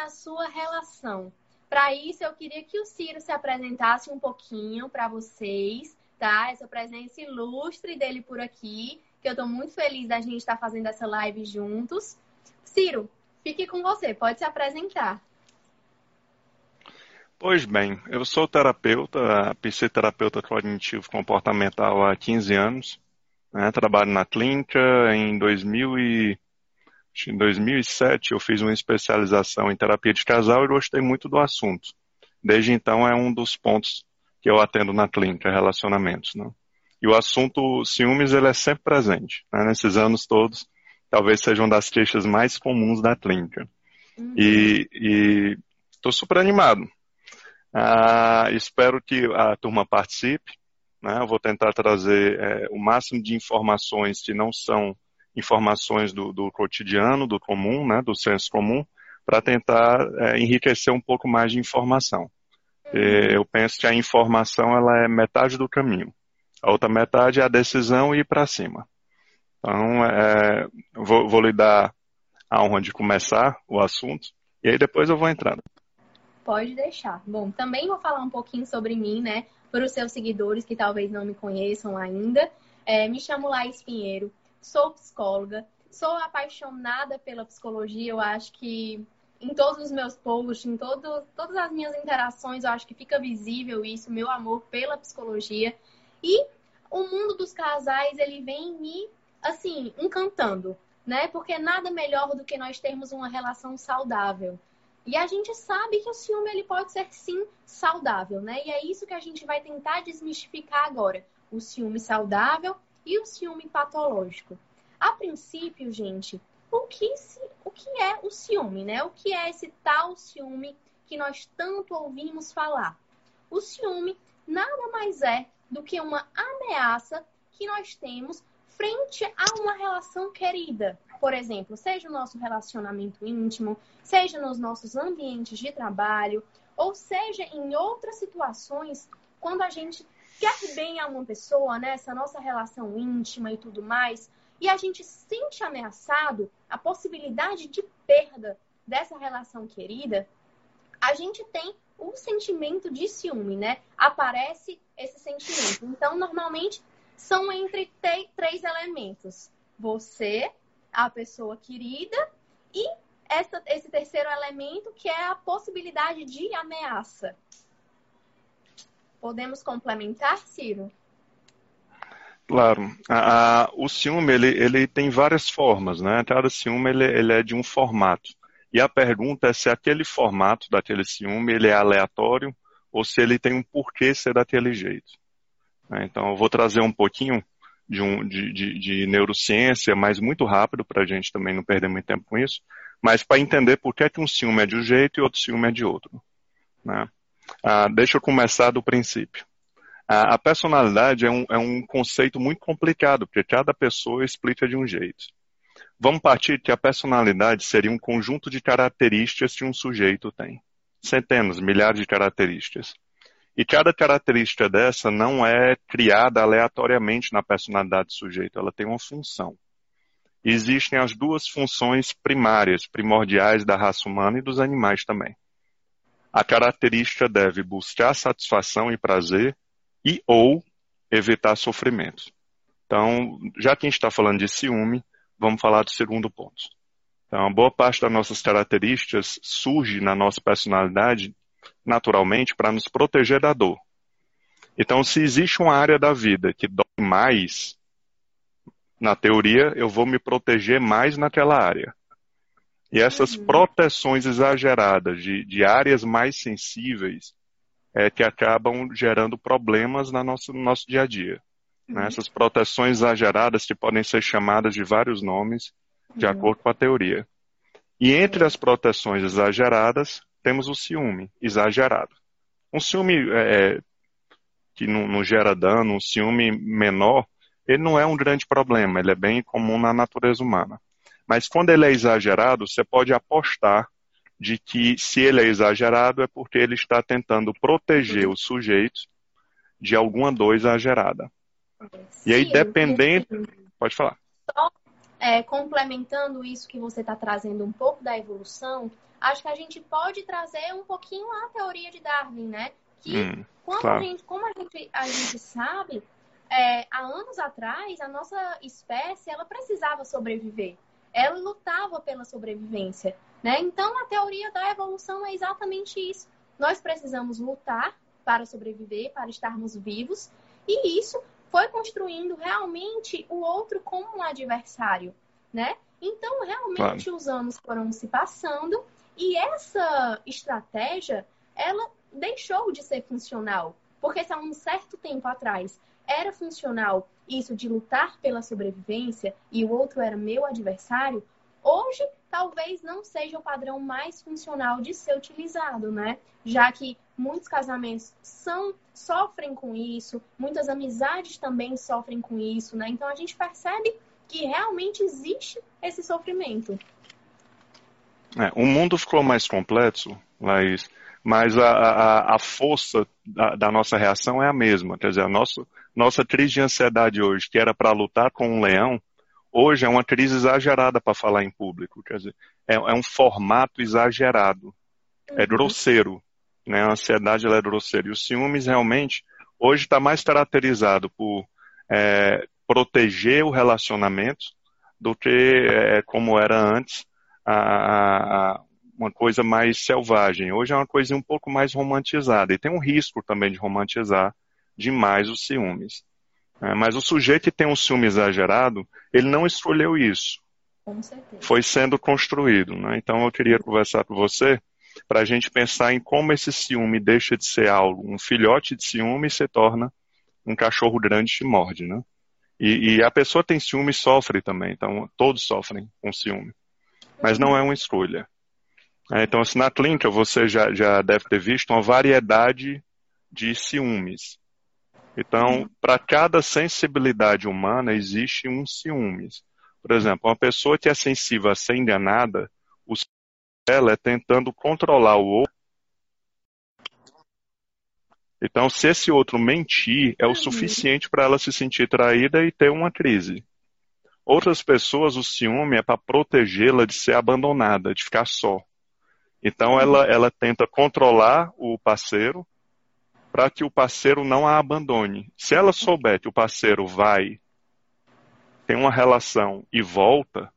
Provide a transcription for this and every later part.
na sua relação. Para isso, eu queria que o Ciro se apresentasse um pouquinho para vocês, tá? Essa presença ilustre dele por aqui, que eu estou muito feliz da gente estar tá fazendo essa live juntos. Ciro, fique com você, pode se apresentar. Pois bem, eu sou terapeuta, psicoterapeuta cognitivo comportamental há 15 anos. Né? Trabalho na clínica. Em 2000 e... em 2007 eu fiz uma especialização em terapia de casal e gostei muito do assunto. Desde então é um dos pontos que eu atendo na clínica, relacionamentos. Né? E o assunto ciúmes ele é sempre presente. Né? Nesses anos todos, talvez seja uma das queixas mais comuns da clínica. Uhum. E estou super animado ah, espero que a turma participe. Né? Eu vou tentar trazer é, o máximo de informações que não são informações do, do cotidiano, do comum, né? do senso comum, para tentar é, enriquecer um pouco mais de informação. E eu penso que a informação ela é metade do caminho. A outra metade é a decisão e ir para cima. Então, é, vou, vou lhe dar a honra de começar o assunto e aí depois eu vou entrando. Pode deixar. Bom, também vou falar um pouquinho sobre mim, né? Para os seus seguidores que talvez não me conheçam ainda. É, me chamo Laís Pinheiro, sou psicóloga, sou apaixonada pela psicologia. Eu acho que em todos os meus posts, em todo, todas as minhas interações, eu acho que fica visível isso, meu amor pela psicologia. E o mundo dos casais, ele vem me, assim, encantando, né? Porque nada melhor do que nós termos uma relação saudável. E a gente sabe que o ciúme ele pode ser sim saudável, né? E é isso que a gente vai tentar desmistificar agora. O ciúme saudável e o ciúme patológico. A princípio, gente, o que, se, o que é o ciúme, né? O que é esse tal ciúme que nós tanto ouvimos falar? O ciúme nada mais é do que uma ameaça que nós temos frente a uma relação querida. Por exemplo, seja o nosso relacionamento íntimo, seja nos nossos ambientes de trabalho, ou seja em outras situações, quando a gente quer bem a uma pessoa, né, essa nossa relação íntima e tudo mais, e a gente sente ameaçado a possibilidade de perda dessa relação querida, a gente tem o sentimento de ciúme, né? Aparece esse sentimento. Então, normalmente, são entre três elementos: você, a pessoa querida e essa, esse terceiro elemento que é a possibilidade de ameaça. Podemos complementar, Ciro? Claro. O ciúme, ele, ele tem várias formas, né? Cada ciúme, ele, ele é de um formato. E a pergunta é se aquele formato daquele ciúme, ele é aleatório ou se ele tem um porquê ser daquele jeito. Né? Então, eu vou trazer um pouquinho de, um, de, de, de neurociência, mas muito rápido para a gente também não perder muito tempo com isso, mas para entender por que, é que um ciúme é de um jeito e outro ciúme é de outro. Né? Ah, deixa eu começar do princípio. Ah, a personalidade é um, é um conceito muito complicado, porque cada pessoa explica de um jeito. Vamos partir que a personalidade seria um conjunto de características que um sujeito tem. Centenas, milhares de características. E cada característica dessa não é criada aleatoriamente na personalidade do sujeito, ela tem uma função. Existem as duas funções primárias, primordiais da raça humana e dos animais também. A característica deve buscar satisfação e prazer e ou evitar sofrimento. Então, já que a gente está falando de ciúme, vamos falar do segundo ponto. Então, boa parte das nossas características surge na nossa personalidade naturalmente para nos proteger da dor. Então, se existe uma área da vida que dói mais, na teoria, eu vou me proteger mais naquela área. E essas uhum. proteções exageradas de, de, áreas mais sensíveis é que acabam gerando problemas na nosso, no nosso dia a dia. Né? Uhum. Né? Essas proteções exageradas que podem ser chamadas de vários nomes, de uhum. acordo com a teoria. E entre as proteções exageradas, temos o ciúme exagerado. Um ciúme é, é, que não, não, gera dano, um ciúme menor, ele não é um grande problema, ele é bem comum na natureza humana. Mas quando ele é exagerado, você pode apostar de que se ele é exagerado é porque ele está tentando proteger o sujeito de alguma dor exagerada. E aí, dependendo. Pode falar. Só é, complementando isso que você está trazendo um pouco da evolução, acho que a gente pode trazer um pouquinho a teoria de Darwin, né? Que hum, claro. a gente, como a gente, a gente sabe, é, há anos atrás, a nossa espécie ela precisava sobreviver. Ela lutava pela sobrevivência. Né? Então, a teoria da evolução é exatamente isso. Nós precisamos lutar para sobreviver, para estarmos vivos, e isso foi construindo realmente o outro como um adversário, né? Então, realmente, claro. os anos foram se passando e essa estratégia, ela deixou de ser funcional. Porque se há um certo tempo atrás era funcional isso de lutar pela sobrevivência e o outro era meu adversário, hoje talvez não seja o padrão mais funcional de ser utilizado, né? Já que muitos casamentos são sofrem com isso, muitas amizades também sofrem com isso, né? Então a gente percebe que realmente existe esse sofrimento. É, o mundo ficou mais complexo, Laís, mas a, a, a força da, da, nossa reação é a mesma. Quer dizer, a nossa, nossa crise de ansiedade hoje, que era para lutar com um leão, hoje é uma crise exagerada para falar em público. Quer dizer, é, é um formato exagerado. É uhum. grosseiro. Né? A ansiedade é grosseira. E os ciúmes realmente, hoje está mais caracterizado por é, proteger o relacionamento do que é, como era antes a, a, uma coisa mais selvagem. Hoje é uma coisa um pouco mais romantizada. E tem um risco também de romantizar demais os ciúmes. É, mas o sujeito que tem um ciúme exagerado, ele não escolheu isso. Foi sendo construído. Né? Então eu queria conversar com você para a gente pensar em como esse ciúme deixa de ser algo, um filhote de ciúme e se torna um cachorro grande que morde, né? E, e, a pessoa tem ciúme e sofre também, então todos sofrem com ciúme. Mas não é uma escolha. É, então, assim, na clínica você já, já deve ter visto uma variedade de ciúmes. Então, para cada sensibilidade humana existe um ciúmes. Por exemplo, uma pessoa que é sensível a ser enganada, o dela é tentando controlar o outro. Então, se esse outro mentir, é o suficiente para ela se sentir traída e ter uma crise. Outras pessoas, o ciúme é para protegê-la de ser abandonada, de ficar só. Então, ela, ela tenta controlar o parceiro para que o parceiro não a abandone. Se ela souber que o parceiro vai, tem uma relação e volta,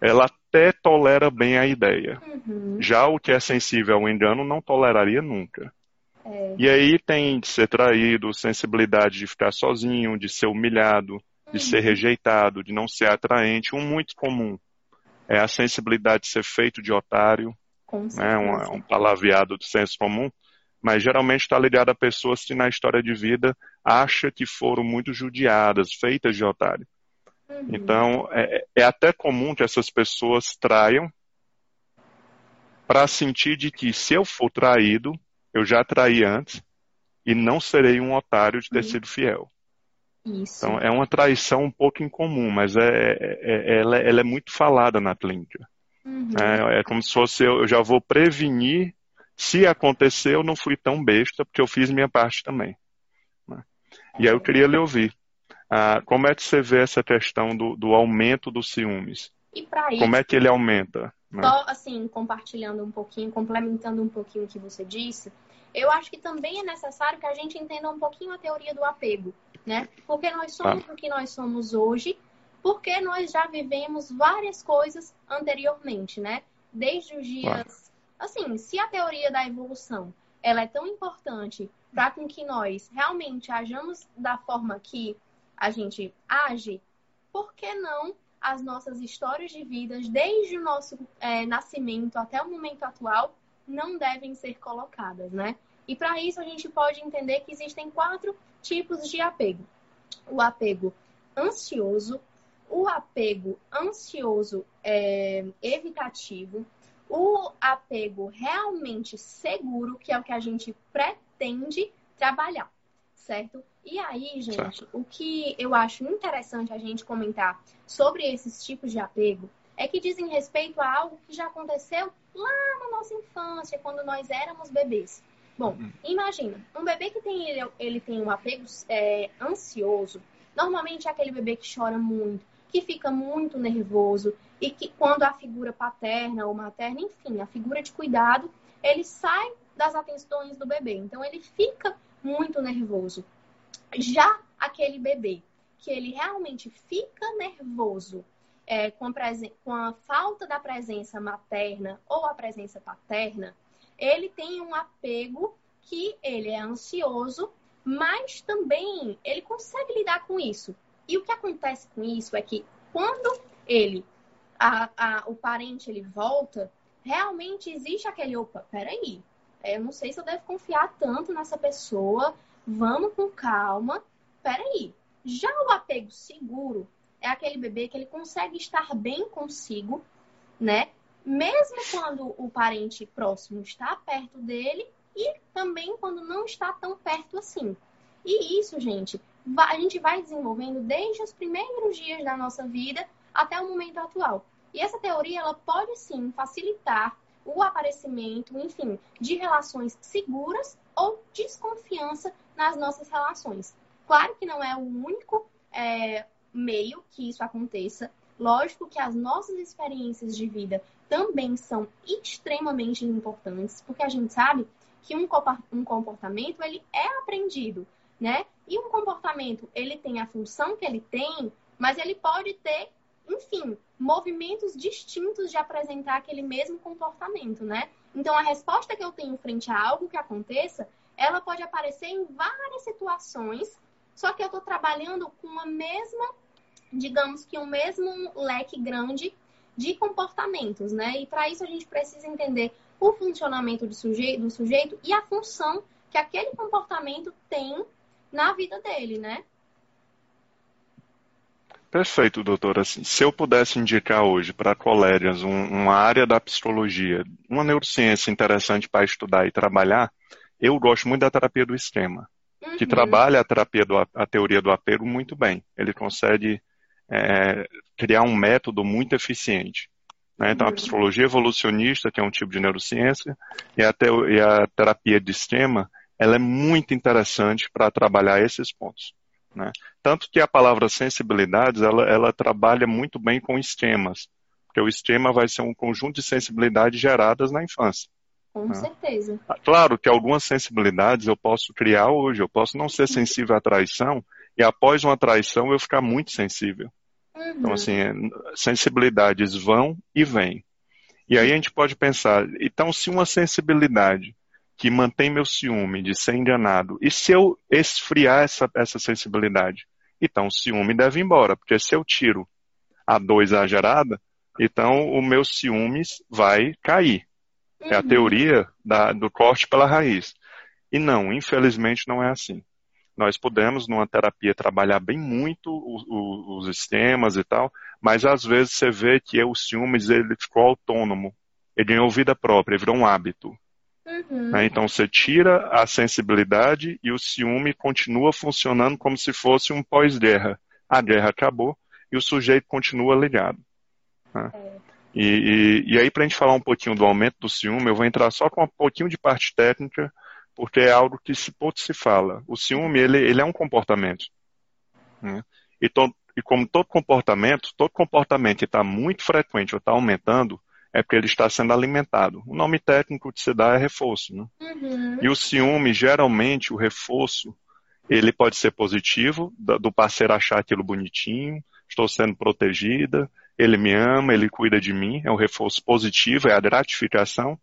ela até tolera bem a ideia. Uhum. Já o que é sensível ao engano não toleraria nunca. É. E aí tem de ser traído, sensibilidade de ficar sozinho, de ser humilhado, uhum. de ser rejeitado, de não ser atraente. Um muito comum é a sensibilidade de ser feito de otário, né, um, um palavreado do senso comum mas geralmente está ligado a pessoas que na história de vida acha que foram muito judiadas, feitas de otário. Uhum. Então, é, é, até comum que essas pessoas traiam para sentir de que se eu for traído, eu já traí antes e não serei um otário de ter uhum. sido fiel. Isso. Então, é uma traição um pouco incomum, mas é, é, é ela, ela, é muito falada na clínica. Uhum. É, é, como se fosse eu já vou prevenir se acontecer, eu não fui tão besta, porque eu fiz minha parte também. Né? E aí eu queria lhe ouvir. Ah, como é que você vê essa questão do, do aumento dos ciúmes? E para isso, como é que ele aumenta? Né? Só assim, compartilhando um pouquinho, complementando um pouquinho o que você disse, eu acho que também é necessário que a gente entenda um pouquinho a teoria do apego, né? Porque nós somos ah. o que nós somos hoje, porque nós já vivemos várias coisas anteriormente, né? Desde os dias assim, se a teoria da evolução ela é tão importante para com que nós realmente ajamos da forma que a gente age, por que não as nossas histórias de vidas, desde o nosso é, nascimento até o momento atual, não devem ser colocadas, né? E para isso a gente pode entender que existem quatro tipos de apego: o apego ansioso, o apego ansioso é, evitativo, o apego realmente seguro, que é o que a gente pretende trabalhar, certo? E aí, gente, certo. o que eu acho interessante a gente comentar sobre esses tipos de apego é que dizem respeito a algo que já aconteceu lá na nossa infância, quando nós éramos bebês. Bom, uhum. imagina, um bebê que tem ele, ele tem um apego é, ansioso, normalmente é aquele bebê que chora muito, que fica muito nervoso e que quando a figura paterna ou materna, enfim, a figura de cuidado, ele sai das atenções do bebê. Então ele fica muito nervoso. Já aquele bebê que ele realmente fica nervoso é, com, a com a falta da presença materna ou a presença paterna, ele tem um apego que ele é ansioso, mas também ele consegue lidar com isso. E o que acontece com isso é que quando ele, a, a, o parente, ele volta, realmente existe aquele, opa, peraí, eu não sei se eu devo confiar tanto nessa pessoa, vamos com calma, peraí. Já o apego seguro é aquele bebê que ele consegue estar bem consigo, né? Mesmo quando o parente próximo está perto dele e também quando não está tão perto assim. E isso, gente, a gente vai desenvolvendo desde os primeiros dias da nossa vida até o momento atual. E essa teoria ela pode sim facilitar o aparecimento, enfim, de relações seguras ou desconfiança nas nossas relações. Claro que não é o único é, meio que isso aconteça. Lógico que as nossas experiências de vida também são extremamente importantes, porque a gente sabe que um comportamento ele é aprendido, né? E um comportamento ele tem a função que ele tem, mas ele pode ter, enfim, movimentos distintos de apresentar aquele mesmo comportamento, né? Então a resposta que eu tenho frente a algo que aconteça, ela pode aparecer em várias situações, só que eu estou trabalhando com a mesma digamos que o mesmo leque grande de comportamentos, né? E para isso a gente precisa entender o funcionamento do sujeito, do sujeito e a função que aquele comportamento tem na vida dele, né? Perfeito, doutora. Assim, se eu pudesse indicar hoje para colegas um, uma área da psicologia, uma neurociência interessante para estudar e trabalhar, eu gosto muito da terapia do esquema, uhum. que trabalha a terapia do, a teoria do apego muito bem. Ele consegue é, criar um método muito eficiente. Né? Então, a uhum. psicologia evolucionista, que é um tipo de neurociência, e a, e a terapia de sistema, ela é muito interessante para trabalhar esses pontos. Né? Tanto que a palavra sensibilidades, ela, ela trabalha muito bem com esquemas, porque o esquema vai ser um conjunto de sensibilidades geradas na infância. Com né? certeza. Ah, claro que algumas sensibilidades eu posso criar hoje, eu posso não ser sensível à traição, e após uma traição eu ficar muito sensível. Então, uhum. Então, assim, sensibilidades vão e vêm. E aí a gente pode pensar, então, se uma sensibilidade que mantém meu ciúme de ser enganado, e se eu esfriar essa, essa sensibilidade? Então, o ciúme deve ir embora, porque se eu tiro a dor exagerada, então o meu ciúmes vai cair. Uhum. É a uhum. teoria da, do corte pela raiz. E não, infelizmente não é assim nós podemos, numa terapia, trabalhar bem muito os, sistemas e tal, mas às vezes você vê que o ciúmes ele ficou autônomo, ele ganhou vida própria, ele virou um hábito. Uhum. Né? Então você tira a sensibilidade e o ciúme continua funcionando como se fosse um pós-guerra. A guerra acabou e o sujeito continua ligado. Né? É. E, e, e aí, para a gente falar um pouquinho do aumento do ciúme, eu vou entrar só com um pouquinho de parte técnica, porque é algo que se pouco se fala. O ciúme, ele, ele é um comportamento. Né? E, to, e como todo comportamento, todo comportamento que está muito frequente ou está aumentando, é porque ele está sendo alimentado. O nome técnico que se dá é reforço. Né? Uhum. E o ciúme, geralmente, o reforço, ele pode ser positivo, do parceiro achar aquilo bonitinho, estou sendo protegida, ele me ama, ele cuida de mim, é um reforço positivo, é a gratificação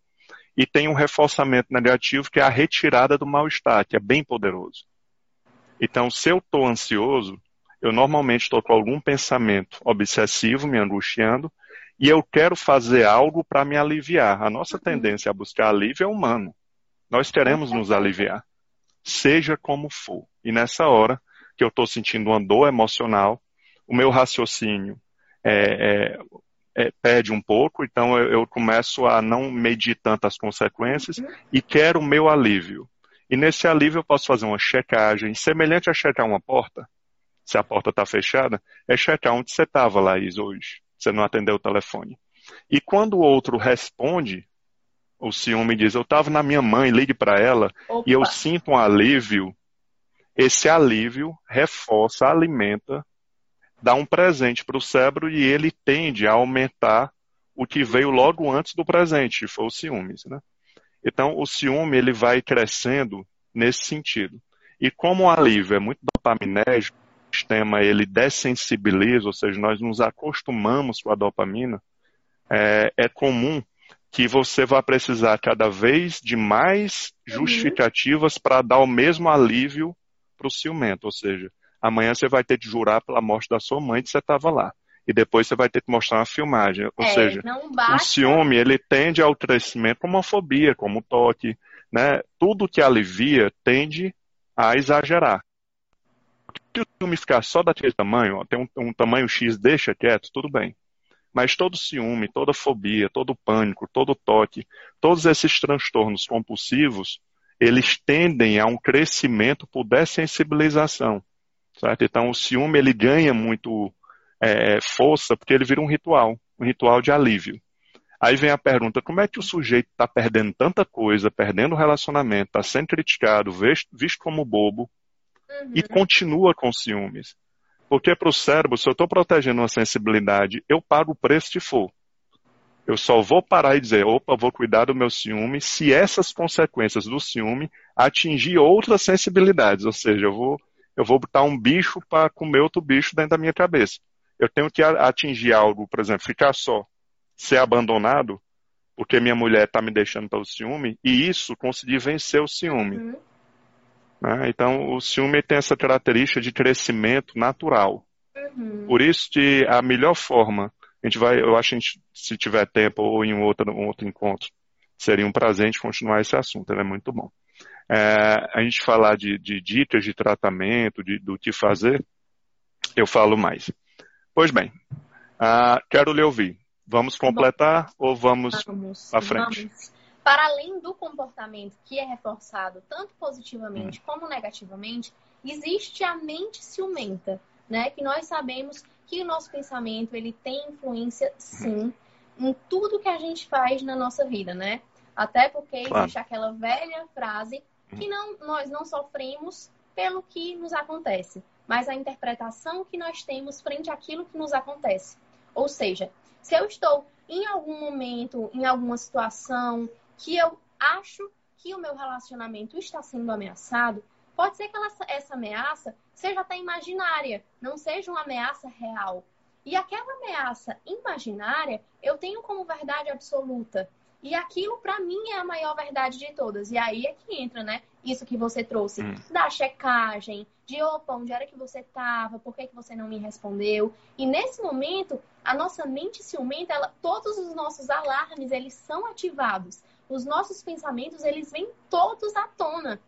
e tem um reforçamento negativo que é a retirada do mal-estar, que é bem poderoso. Então, se eu estou ansioso, eu normalmente estou com algum pensamento obsessivo me angustiando e eu quero fazer algo para me aliviar. A nossa tendência a buscar alívio é humano. Nós queremos nos aliviar, seja como for. E nessa hora que eu estou sentindo uma dor emocional, o meu raciocínio é, é, é, perde um pouco, então eu, eu, começo a não medir tantas consequências uhum. e quero o meu alívio. E nesse alívio eu posso fazer uma checagem, semelhante a checar uma porta. Se a porta está fechada, é checar onde você estava, Laís, hoje. Você não atendeu o telefone. E quando o outro responde, o ciúme diz: Eu estava na minha mãe, ligue para ela, Opa. e eu sinto um alívio. Esse alívio reforça, alimenta dá um presente para o cérebro e ele tende a aumentar o que veio logo antes do presente, que foi o ciúmes. Né? Então, o ciúme ele vai crescendo nesse sentido. E como o alívio é muito dopaminérgico, sistema ele dessensibiliza, ou seja, nós nos acostumamos com a dopamina, é, é comum que você vai precisar cada vez de mais uhum. justificativas para dar o mesmo alívio para o ciumento. Ou seja, amanhã você vai ter que jurar pela morte da sua mãe que você estava lá. E depois você vai ter que mostrar uma filmagem. Ou é, seja, o ciúme ele tende ao crescimento como uma fobia, como um toque. Né? Tudo que alivia tende a exagerar. Se o ciúme ficar só daquele tamanho, ó, tem um, um tamanho X, deixa quieto, tudo bem. Mas todo ciúme, toda fobia, todo pânico, todo toque, todos esses transtornos compulsivos, eles tendem a um crescimento por dessensibilização. Certo? Então, o ciúme ele ganha muito é, força porque ele vira um ritual, um ritual de alívio. Aí vem a pergunta: como é que o sujeito está perdendo tanta coisa, perdendo o relacionamento, está sendo criticado, visto, visto como bobo, uhum. e continua com ciúmes? Porque para o cérebro, se eu estou protegendo uma sensibilidade, eu pago o preço que for. Eu só vou parar e dizer, opa, vou cuidar do meu ciúme se essas consequências do ciúme atingir outras sensibilidades. Ou seja, eu vou, eu vou botar um bicho para comer outro bicho dentro da minha cabeça. Eu tenho que atingir algo, por exemplo, ficar só, ser abandonado, porque minha mulher está me deixando pelo ciúme, e isso conseguir vencer o ciúme. Uhum. Né? Então, o ciúme tem essa característica de crescimento natural. Uhum. Por isso que a melhor forma, a gente vai, eu acho que a gente, se tiver tempo ou em um outro, um outro encontro, seria um prazer a gente continuar esse assunto, ele é muito bom. É, a gente falar de, de, dicas de tratamento, de, do que fazer, eu falo mais. Pois bem, uh, quero lhe ouvir. Vamos completar bom, ou vamos, vamos à frente? Vamos para além do comportamento que é reforçado tanto positivamente hum. como negativamente, existe a mente ciumenta, né? Que nós sabemos que o nosso pensamento ele tem influência, sim, em tudo que a gente faz na nossa vida, né? Até porque claro. existe aquela velha frase que não, nós não sofremos pelo que nos acontece, mas a interpretação que nós temos frente àquilo que nos acontece. Ou seja, se eu estou em algum momento, em alguma situação, que eu acho que o meu relacionamento está sendo ameaçado, pode ser que ela, essa ameaça seja até imaginária, não seja uma ameaça real. E aquela ameaça imaginária eu tenho como verdade absoluta. E aquilo, para mim, é a maior verdade de todas. E aí é que entra, né? Isso que você trouxe hum. da checagem, de opa, onde era que você estava, por que, que você não me respondeu. E nesse momento, a nossa mente ciumenta, ela, todos os nossos alarmes, eles são ativados os nossos pensamentos, eles vêm todos à tona.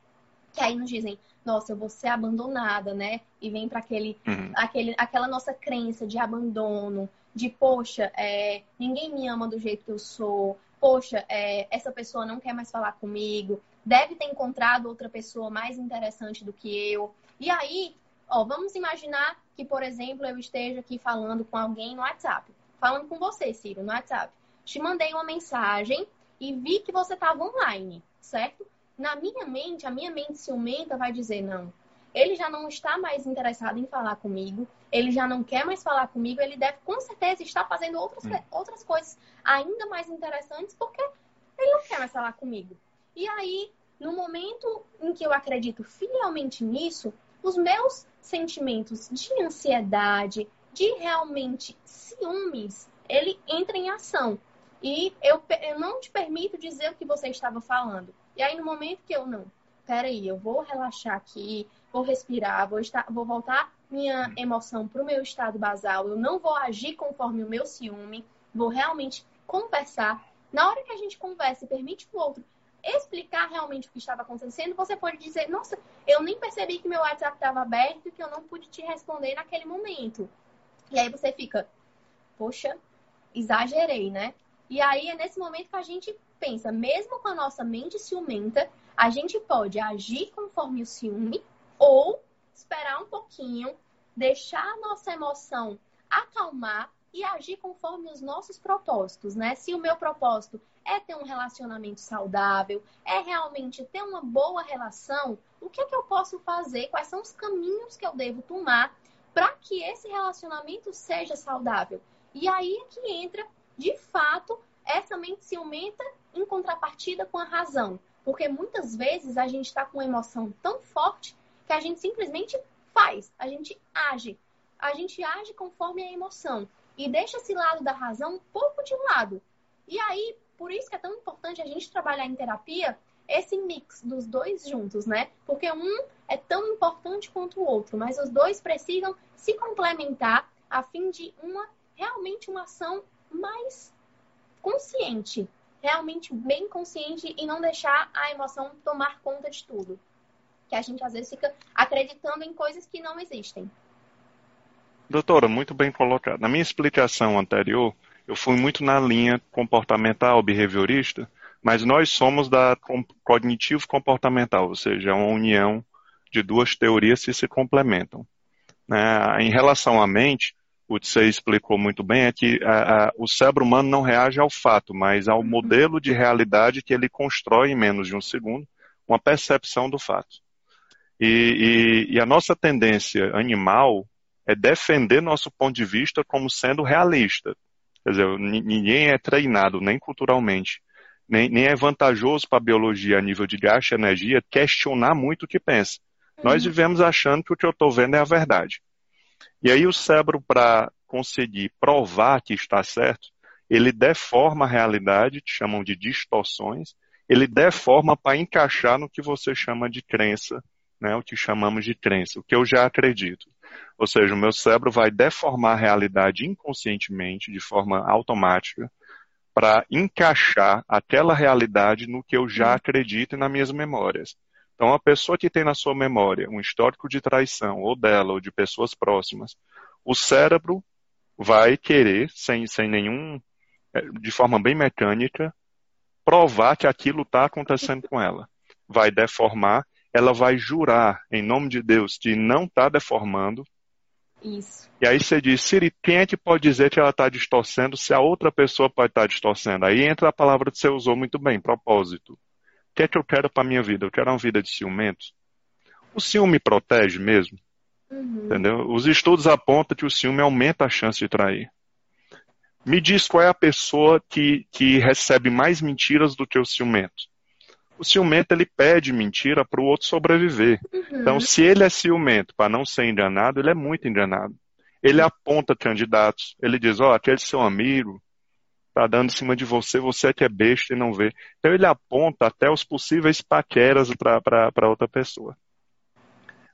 Que aí nos dizem, nossa, eu vou ser abandonada, né? E vem para aquele, uhum. aquele, aquela nossa crença de abandono, de, poxa, é, ninguém me ama do jeito que eu sou, poxa, é, essa pessoa não quer mais falar comigo, deve ter encontrado outra pessoa mais interessante do que eu. E aí, ó, vamos imaginar que, por exemplo, eu esteja aqui falando com alguém no WhatsApp, falando com você, Ciro, no WhatsApp. Te mandei uma mensagem e vi que você estava online, certo? Na minha mente, a minha mente ciumenta vai dizer: não, ele já não está mais interessado em falar comigo, ele já não quer mais falar comigo, ele deve com certeza estar fazendo outras, hum. outras coisas ainda mais interessantes porque ele não quer mais falar comigo. E aí, no momento em que eu acredito fielmente nisso, os meus sentimentos de ansiedade, de realmente ciúmes, ele entra em ação. E eu, eu não te permito dizer o que você estava falando. E aí, no momento que eu não, peraí, eu vou relaxar aqui, vou respirar, vou, estar, vou voltar minha emoção para o meu estado basal, eu não vou agir conforme o meu ciúme, vou realmente conversar. Na hora que a gente conversa e permite o outro explicar realmente o que estava acontecendo, você pode dizer, nossa, eu nem percebi que meu WhatsApp estava aberto e que eu não pude te responder naquele momento. E aí você fica, poxa, exagerei, né? E aí é nesse momento que a gente pensa, mesmo com a nossa mente ciumenta, a gente pode agir conforme o ciúme ou esperar um pouquinho, deixar a nossa emoção acalmar e agir conforme os nossos propósitos, né? Se o meu propósito é ter um relacionamento saudável, é realmente ter uma boa relação, o que é que eu posso fazer? Quais são os caminhos que eu devo tomar para que esse relacionamento seja saudável. E aí é que entra, de fato, essa mente ciumenta em contrapartida com a razão. Porque muitas vezes a gente está com uma emoção tão forte que a gente simplesmente faz, a gente age. A gente age conforme a emoção e deixa esse lado da razão um pouco de lado. E aí, por isso que é tão importante a gente trabalhar em terapia esse mix dos dois juntos, né? Porque um é tão importante quanto o outro, mas os dois precisam se complementar a fim de uma realmente uma ação mais consciente, realmente bem consciente e não deixar a emoção tomar conta de tudo. Que a gente às vezes fica acreditando em coisas que não existem. Doutora, muito bem colocado. Na minha explicação anterior, eu fui muito na linha comportamental behaviorista, mas nós somos da cognitivo comportamental, ou seja, é uma união de duas teorias que se complementam. Né? Em relação à mente, o que você explicou muito bem é que a, a, o cérebro humano não reage ao fato, mas ao modelo de realidade que ele constrói em menos de um segundo, uma percepção do fato. E, e, e a nossa tendência animal é defender nosso ponto de vista como sendo realista. Quer dizer, ninguém é treinado, nem culturalmente, nem, nem é vantajoso para a biologia a nível de gasto de energia questionar muito o que pensa. Uhum. Nós vivemos achando que o que eu estou vendo é a verdade. E aí o cérebro, para conseguir provar que está certo, ele deforma a realidade, que chamam de distorções, ele deforma para encaixar no que você chama de crença, né, o que chamamos de crença, o que eu já acredito. Ou seja, o meu cérebro vai deformar a realidade inconscientemente, de forma automática, para encaixar aquela realidade no que eu já acredito e nas minhas memórias. Então, a pessoa que tem na sua memória um histórico de traição, ou dela, ou de pessoas próximas, o cérebro vai querer, sem, sem nenhum, eh, de forma bem mecânica, provar que aquilo está acontecendo com ela. Vai deformar ela vai jurar em nome de Deus que não está deformando. Isso. E aí você diz, Siri, quem é que pode dizer que ela está distorcendo se a outra pessoa pode estar tá distorcendo? Aí entra a palavra que você usou muito bem, propósito. O que é que eu quero para minha vida? Eu quero uma vida de ciumentos. O ciúme protege mesmo? Uhum. Entendeu? Os estudos apontam que o ciúme aumenta a chance de trair. Me diz qual é a pessoa que, que recebe mais mentiras do que o ciumento o ciumento ele pede mentira para o outro sobreviver. Uhum. Então, se ele é ciumento para não ser enganado, ele é muito enganado. Ele aponta candidatos, ele diz: Ó, oh, aquele seu amigo está dando em cima de você, você é que é besta e não vê. Então, ele aponta até os possíveis paqueras para outra pessoa.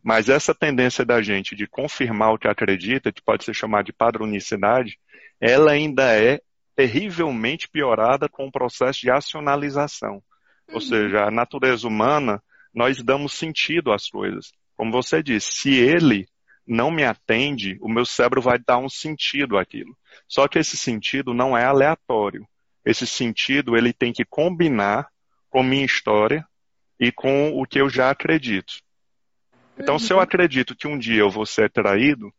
Mas essa tendência da gente de confirmar o que acredita, que pode ser chamada de padronicidade, ela ainda é terrivelmente piorada com o processo de acionalização. Ou seja, a natureza humana, nós damos sentido às coisas. Como você disse, se ele não me atende, o meu cérebro vai dar um sentido àquilo. Só que esse sentido não é aleatório. Esse sentido ele tem que combinar com minha história e com o que eu já acredito. Então, uhum. se eu uhum. acredito que um dia eu vou ser traído,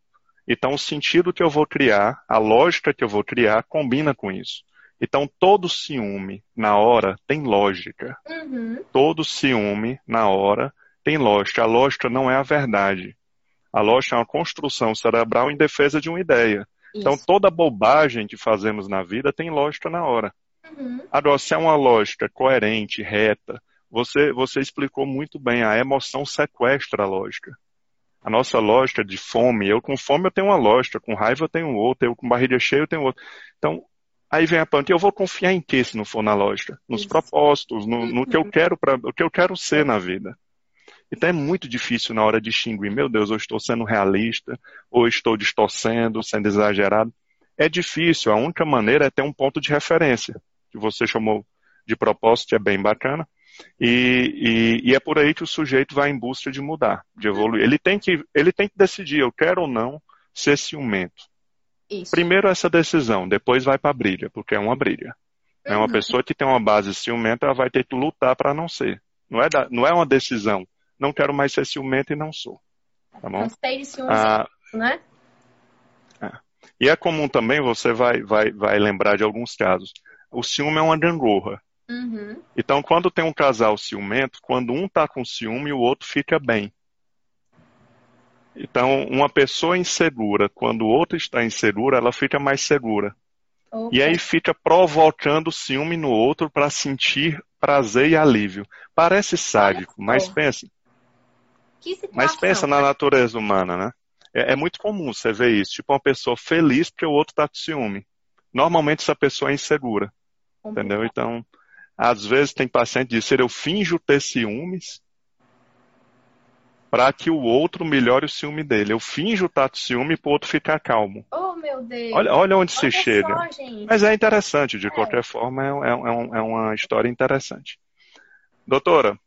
então o sentido que eu vou criar, a lógica que eu vou criar, combina com isso. Então, todo ciúme na hora tem lógica. Uhum. Todo ciúme na hora tem lógica. A lógica não é a verdade. A lógica é uma construção cerebral em defesa de uma ideia. Então, toda bobagem que fazemos na vida tem lógica na hora. Uhum. Agora, se é uma lógica coerente, reta, você, você explicou muito bem, a emoção sequestra a lógica. A nossa lógica de fome, eu com fome eu tenho uma lógica, com raiva eu tenho outra, eu com barriga cheia eu tenho outra. Então, Aí vem a pergunta, eu vou confiar em que se não for na lógica? Nos Isso. propósitos, no, no que eu uhum. quero para o que eu quero ser na vida. Então é muito difícil na hora de distinguir, meu Deus, eu estou sendo realista, ou estou distorcendo, sendo exagerado. É difícil, a única maneira é ter um ponto de referência, que você chamou de propósito, que é bem bacana, e, e, e, é por aí que o sujeito vai em busca de mudar, de evoluir. Ele tem que, ele tem que decidir, eu quero ou não ser ciumento. Isso. Primeiro essa decisão, depois vai para a briga, porque é uma briga. Uhum. É uma pessoa que tem uma base ciumenta, ela vai ter que lutar para não ser. Não é, da, não é uma decisão. Não quero mais ser ciumento e não sou. Tá bom? Gostei de ciúme, ah, né? É. E é comum também, você vai, vai, vai lembrar de alguns casos. O ciúme é uma gangorra. Uhum. Então, quando tem um casal ciumento, quando um tá com ciúme, o outro fica bem. Então, uma pessoa insegura, quando outra está insegura, ela fica mais segura. Okay. E aí fica provocando ciúme no outro para sentir prazer e alívio. Parece sádico, mas pense. Mas pensa na natureza humana, né? É, é, muito comum você ver isso. Tipo, uma pessoa feliz porque o outro está com ciúme. Normalmente essa pessoa é insegura. Entendeu? Então, às vezes tem paciente que diz, eu finjo ter ciúmes para que o outro melhore o ciúme dele. Eu finjo estar com ciúme para o outro ficar calmo. Oh, meu Deus. Olha, olha onde olha se chega. Mas é interessante, de é. qualquer forma, é, é, é, uma história interessante. Doutora,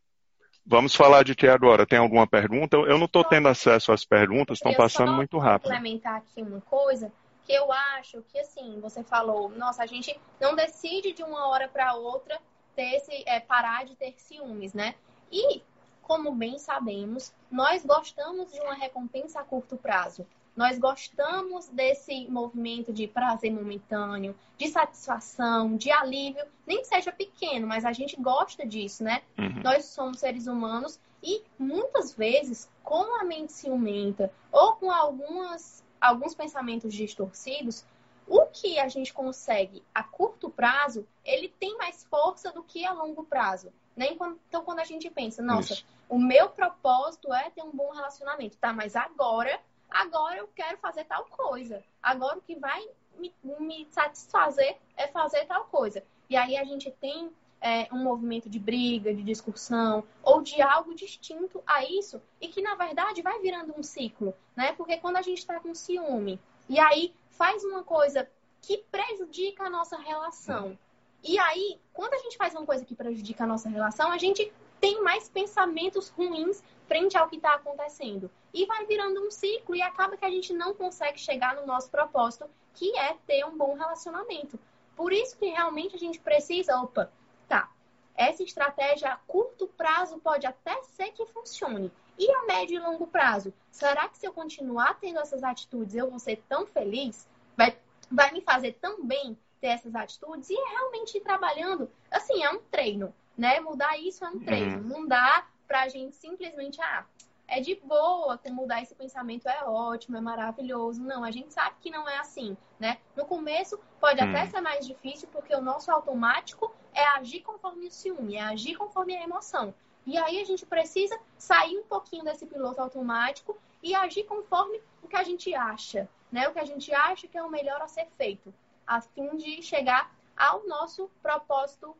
vamos falar de que agora? Tem alguma pergunta? Eu não estou tendo acesso às perguntas, estão passando muito rápido. Eu complementar aqui uma coisa que eu acho que, assim, você falou, nossa, a gente não decide de uma hora para outra ter esse, é, parar de ter ciúmes, né? E como bem sabemos, nós gostamos de uma recompensa a curto prazo. Nós gostamos desse movimento de prazer momentâneo, de satisfação, de alívio, nem que seja pequeno, mas a gente gosta disso, né? Uhum. Nós somos seres humanos e muitas vezes, com a mente ciumenta ou com algumas, alguns pensamentos distorcidos, o que a gente consegue a curto prazo, ele tem mais força do que a longo prazo. Né? Então, quando a gente pensa, nossa, Isso. o meu propósito é ter um bom relacionamento, tá? Mas agora, agora eu quero fazer tal coisa. Agora o que vai me, me satisfazer é fazer tal coisa. E aí a gente tem é, um movimento de briga, de discussão, ou de algo distinto a isso, e que na verdade vai virando um ciclo, né? Porque quando a gente está com ciúme, e aí faz uma coisa que prejudica a nossa relação, e aí, quando a gente faz uma coisa que prejudica a nossa relação, a gente tem mais pensamentos ruins frente ao que está acontecendo. E vai virando um ciclo e acaba que a gente não consegue chegar no nosso propósito, que é ter um bom relacionamento. Por isso que realmente a gente precisa, opa, tá, essa estratégia a curto prazo pode até ser que funcione. E a médio e longo prazo? Será que se eu continuar tendo essas atitudes, eu vou ser tão feliz? Vai, vai me fazer tão bem ter essas atitudes e é realmente ir trabalhando. Assim, é um treino, né? Mudar isso é um treino. Uhum. Não dá pra gente simplesmente, ah, é de boa, mudar esse pensamento é ótimo, é maravilhoso. Não, a gente sabe que não é assim, né? No começo pode uhum. até ser mais difícil, porque o nosso automático é agir conforme o ciúme, é agir conforme a emoção. E aí a gente precisa sair um pouquinho desse piloto automático e agir conforme o que a gente acha, né? O que a gente acha que é o melhor a ser feito a fim de chegar ao nosso propósito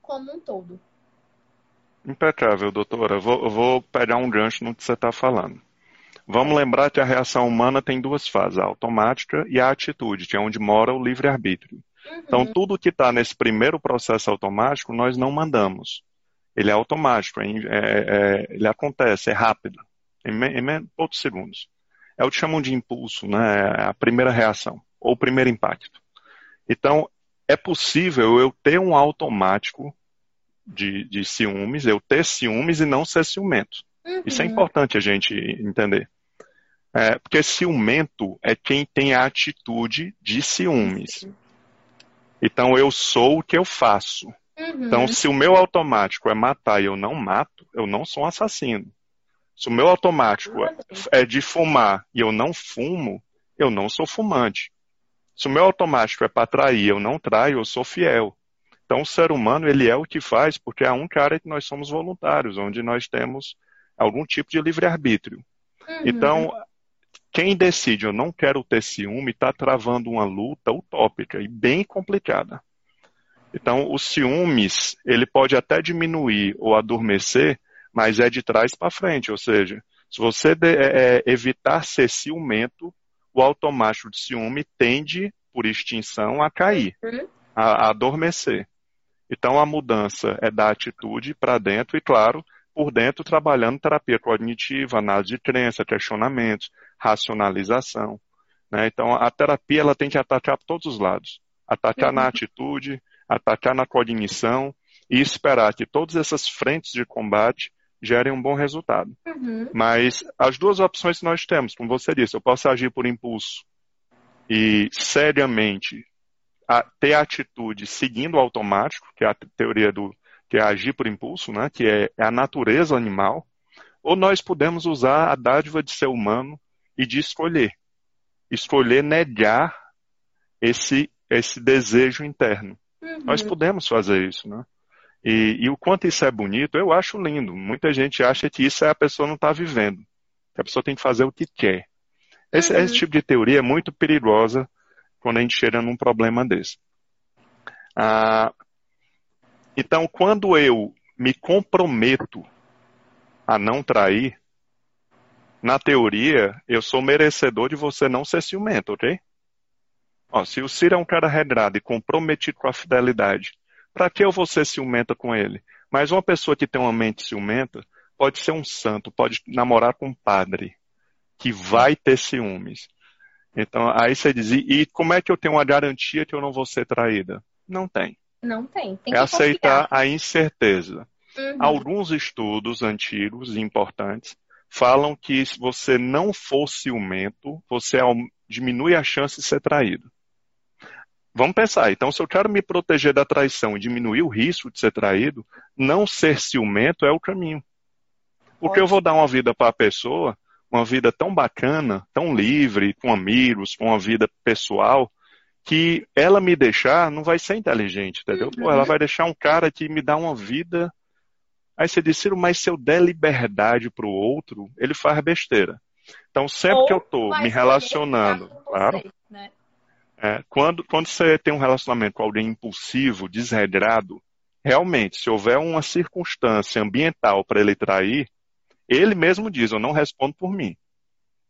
como um todo. Impecável, doutora. Eu vou, vou pegar um gancho no que você está falando. Vamos lembrar que a reação humana tem duas fases, a automática e a atitude, que é onde mora o livre-arbítrio. Uhum. Então, tudo que está nesse primeiro processo automático, nós não mandamos. Ele é automático, é, é, é, ele acontece, é rápido, em, em poucos segundos. É o que chamam de impulso, né? É a primeira reação ou o primeiro impacto. Então, é possível eu ter um automático de, de ciúmes, eu ter ciúmes e não ser ciumento. Uhum. Isso é importante a gente entender. É, porque ciumento é quem tem a atitude de ciúmes. Então, eu sou o que eu faço. Uhum. Então, se o meu automático é matar e eu não mato, eu não sou um assassino. Se o meu automático é de fumar e eu não fumo, eu não sou fumante. Se o meu automático é para trair, eu não traio, eu sou fiel. Então, o ser humano, ele é o que faz, porque é um cara que nós somos voluntários, onde nós temos algum tipo de livre-arbítrio. Uhum. Então, quem decide eu não quero ter ciúme está travando uma luta utópica e bem complicada. Então, os ciúmes, ele pode até diminuir ou adormecer, mas é de trás para frente. Ou seja, se você de, é, é evitar ser ciumento, o automático de ciúme tende, por extinção, a cair, uhum. a, a adormecer. Então a mudança é da atitude para dentro e, claro, por dentro trabalhando terapia cognitiva, análise de crença, questionamentos, racionalização. Né? Então a terapia ela tem que atacar por todos os lados. Atacar uhum. na atitude, atacar na cognição e esperar que todas essas frentes de combate gerem um bom resultado. Uhum. Mas as duas opções que nós temos, como você disse, eu posso agir por impulso e seriamente a, ter atitude seguindo o automático, que é a teoria do que é agir por impulso, né, que é, é a natureza animal, ou nós podemos usar a dádiva de ser humano e de escolher. Escolher negar esse, esse desejo interno. Uhum. Nós podemos fazer isso, né? E, e, o quanto isso é bonito, eu acho lindo. Muita gente acha que isso é a pessoa não está vivendo. Que a pessoa tem que fazer o que quer. Esse, uhum. esse tipo de teoria é muito perigosa quando a gente chega num problema desse. Ah, então, quando eu me comprometo a não trair, na teoria, eu sou merecedor de você não ser ciumento, ok? Ó, se o Ciro é um cara regrado e comprometido com a fidelidade, para que eu vou ser ciumenta com ele? Mas uma pessoa que tem uma mente ciumenta pode ser um santo, pode namorar com um padre, que vai ter ciúmes. Então, aí você diz, e como é que eu tenho uma garantia que eu não vou ser traída? Não tem. Não tem. tem é aceitar confiar. a incerteza. Uhum. Alguns estudos antigos e importantes falam que se você não for ciumento, você diminui a chance de ser traído. Vamos pensar, então, se eu quero me proteger da traição e diminuir o risco de ser traído, não ser ciumento é o caminho. Porque Pode. eu vou dar uma vida para a pessoa, uma vida tão bacana, tão livre, com amigos, com uma vida pessoal, que ela me deixar não vai ser inteligente, entendeu? Pô, ela vai deixar um cara que me dá uma vida. Aí você Ciro, mas se eu der liberdade para o outro, ele faz besteira. Então, sempre Ou que eu estou me relacionando, claro. né? é, quando, quando você tem um relacionamento com alguém impulsivo, desregrado, realmente, se houver uma circunstância ambiental para ele trair, ele mesmo diz, eu não respondo por mim.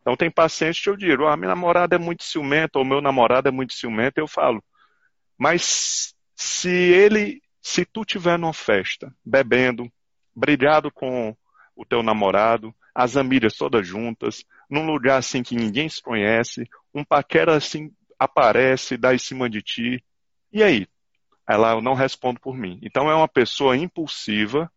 Então tem pacientes que eu digo, ah, minha namorada é muito ciumenta, ou meu namorado é muito ciumento, eu falo, mas se ele, se tu tiver numa festa, bebendo, brigado com o teu namorado, as amigas todas juntas, num lugar assim que ninguém se conhece, um paquera assim aparece, dá em cima de ti, e aí? Ela não responde por mim. Então é uma pessoa impulsiva,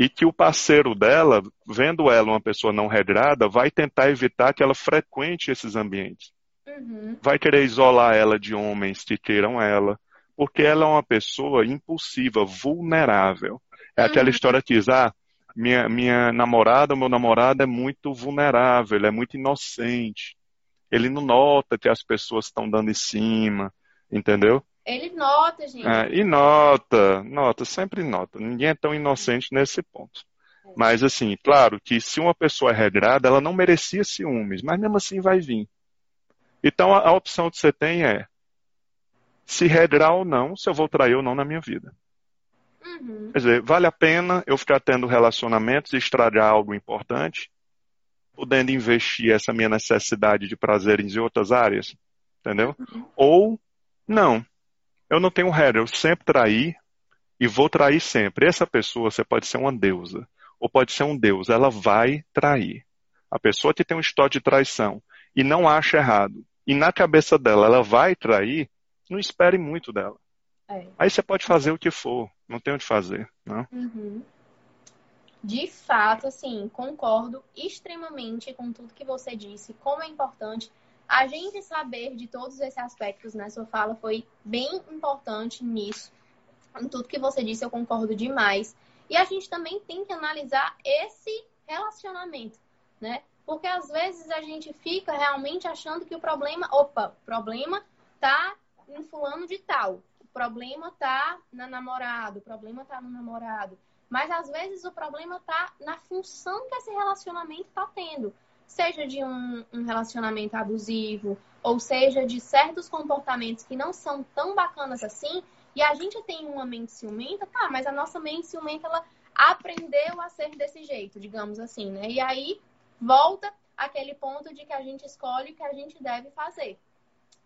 e que o parceiro dela, vendo ela uma pessoa não regrada, vai tentar evitar que ela frequente esses ambientes. Uhum. Vai querer isolar ela de homens que queiram ela, porque ela é uma pessoa impulsiva, vulnerável. É aquela uhum. história que diz, ah, minha, minha namorada, meu namorado é muito vulnerável, ele é muito inocente. Ele não nota que as pessoas estão dando em cima, entendeu? Ele nota, gente. É, e nota, nota, sempre nota. Ninguém é tão inocente nesse ponto. É. Mas, assim, claro que se uma pessoa é regrada, ela não merecia ciúmes, mas mesmo assim vai vir. Então, a, a opção que você tem é se regrar ou não, se eu vou trair ou não na minha vida. Uhum. Quer dizer, vale a pena eu ficar tendo relacionamentos e estragar algo importante, podendo investir essa minha necessidade de prazeres em outras áreas? Entendeu? Uhum. Ou não. Eu não tenho regra, eu sempre traí e vou trair sempre. Essa pessoa, você pode ser uma deusa ou pode ser um deus, ela vai trair. A pessoa que tem um histórico de traição e não acha errado, e na cabeça dela ela vai trair, não espere muito dela. É. Aí você pode fazer o que for, não tem o que fazer. Não? Uhum. De fato, assim, concordo extremamente com tudo que você disse, como é importante a gente saber de todos esses aspectos, né? Sua fala foi bem importante nisso. Em tudo que você disse, eu concordo demais. E a gente também tem que analisar esse relacionamento, né? Porque às vezes a gente fica realmente achando que o problema, opa, o problema tá em fulano de tal. O problema tá na namorada, o problema tá no namorado. Mas às vezes o problema tá na função que esse relacionamento tá tendo seja de um, um, relacionamento abusivo, ou seja de certos comportamentos que não são tão bacanas assim, e a gente tem uma mente ciumenta, tá, mas a nossa mente ciumenta, ela aprendeu a ser desse jeito, digamos assim, né? E aí volta aquele ponto de que a gente escolhe o que a gente deve fazer.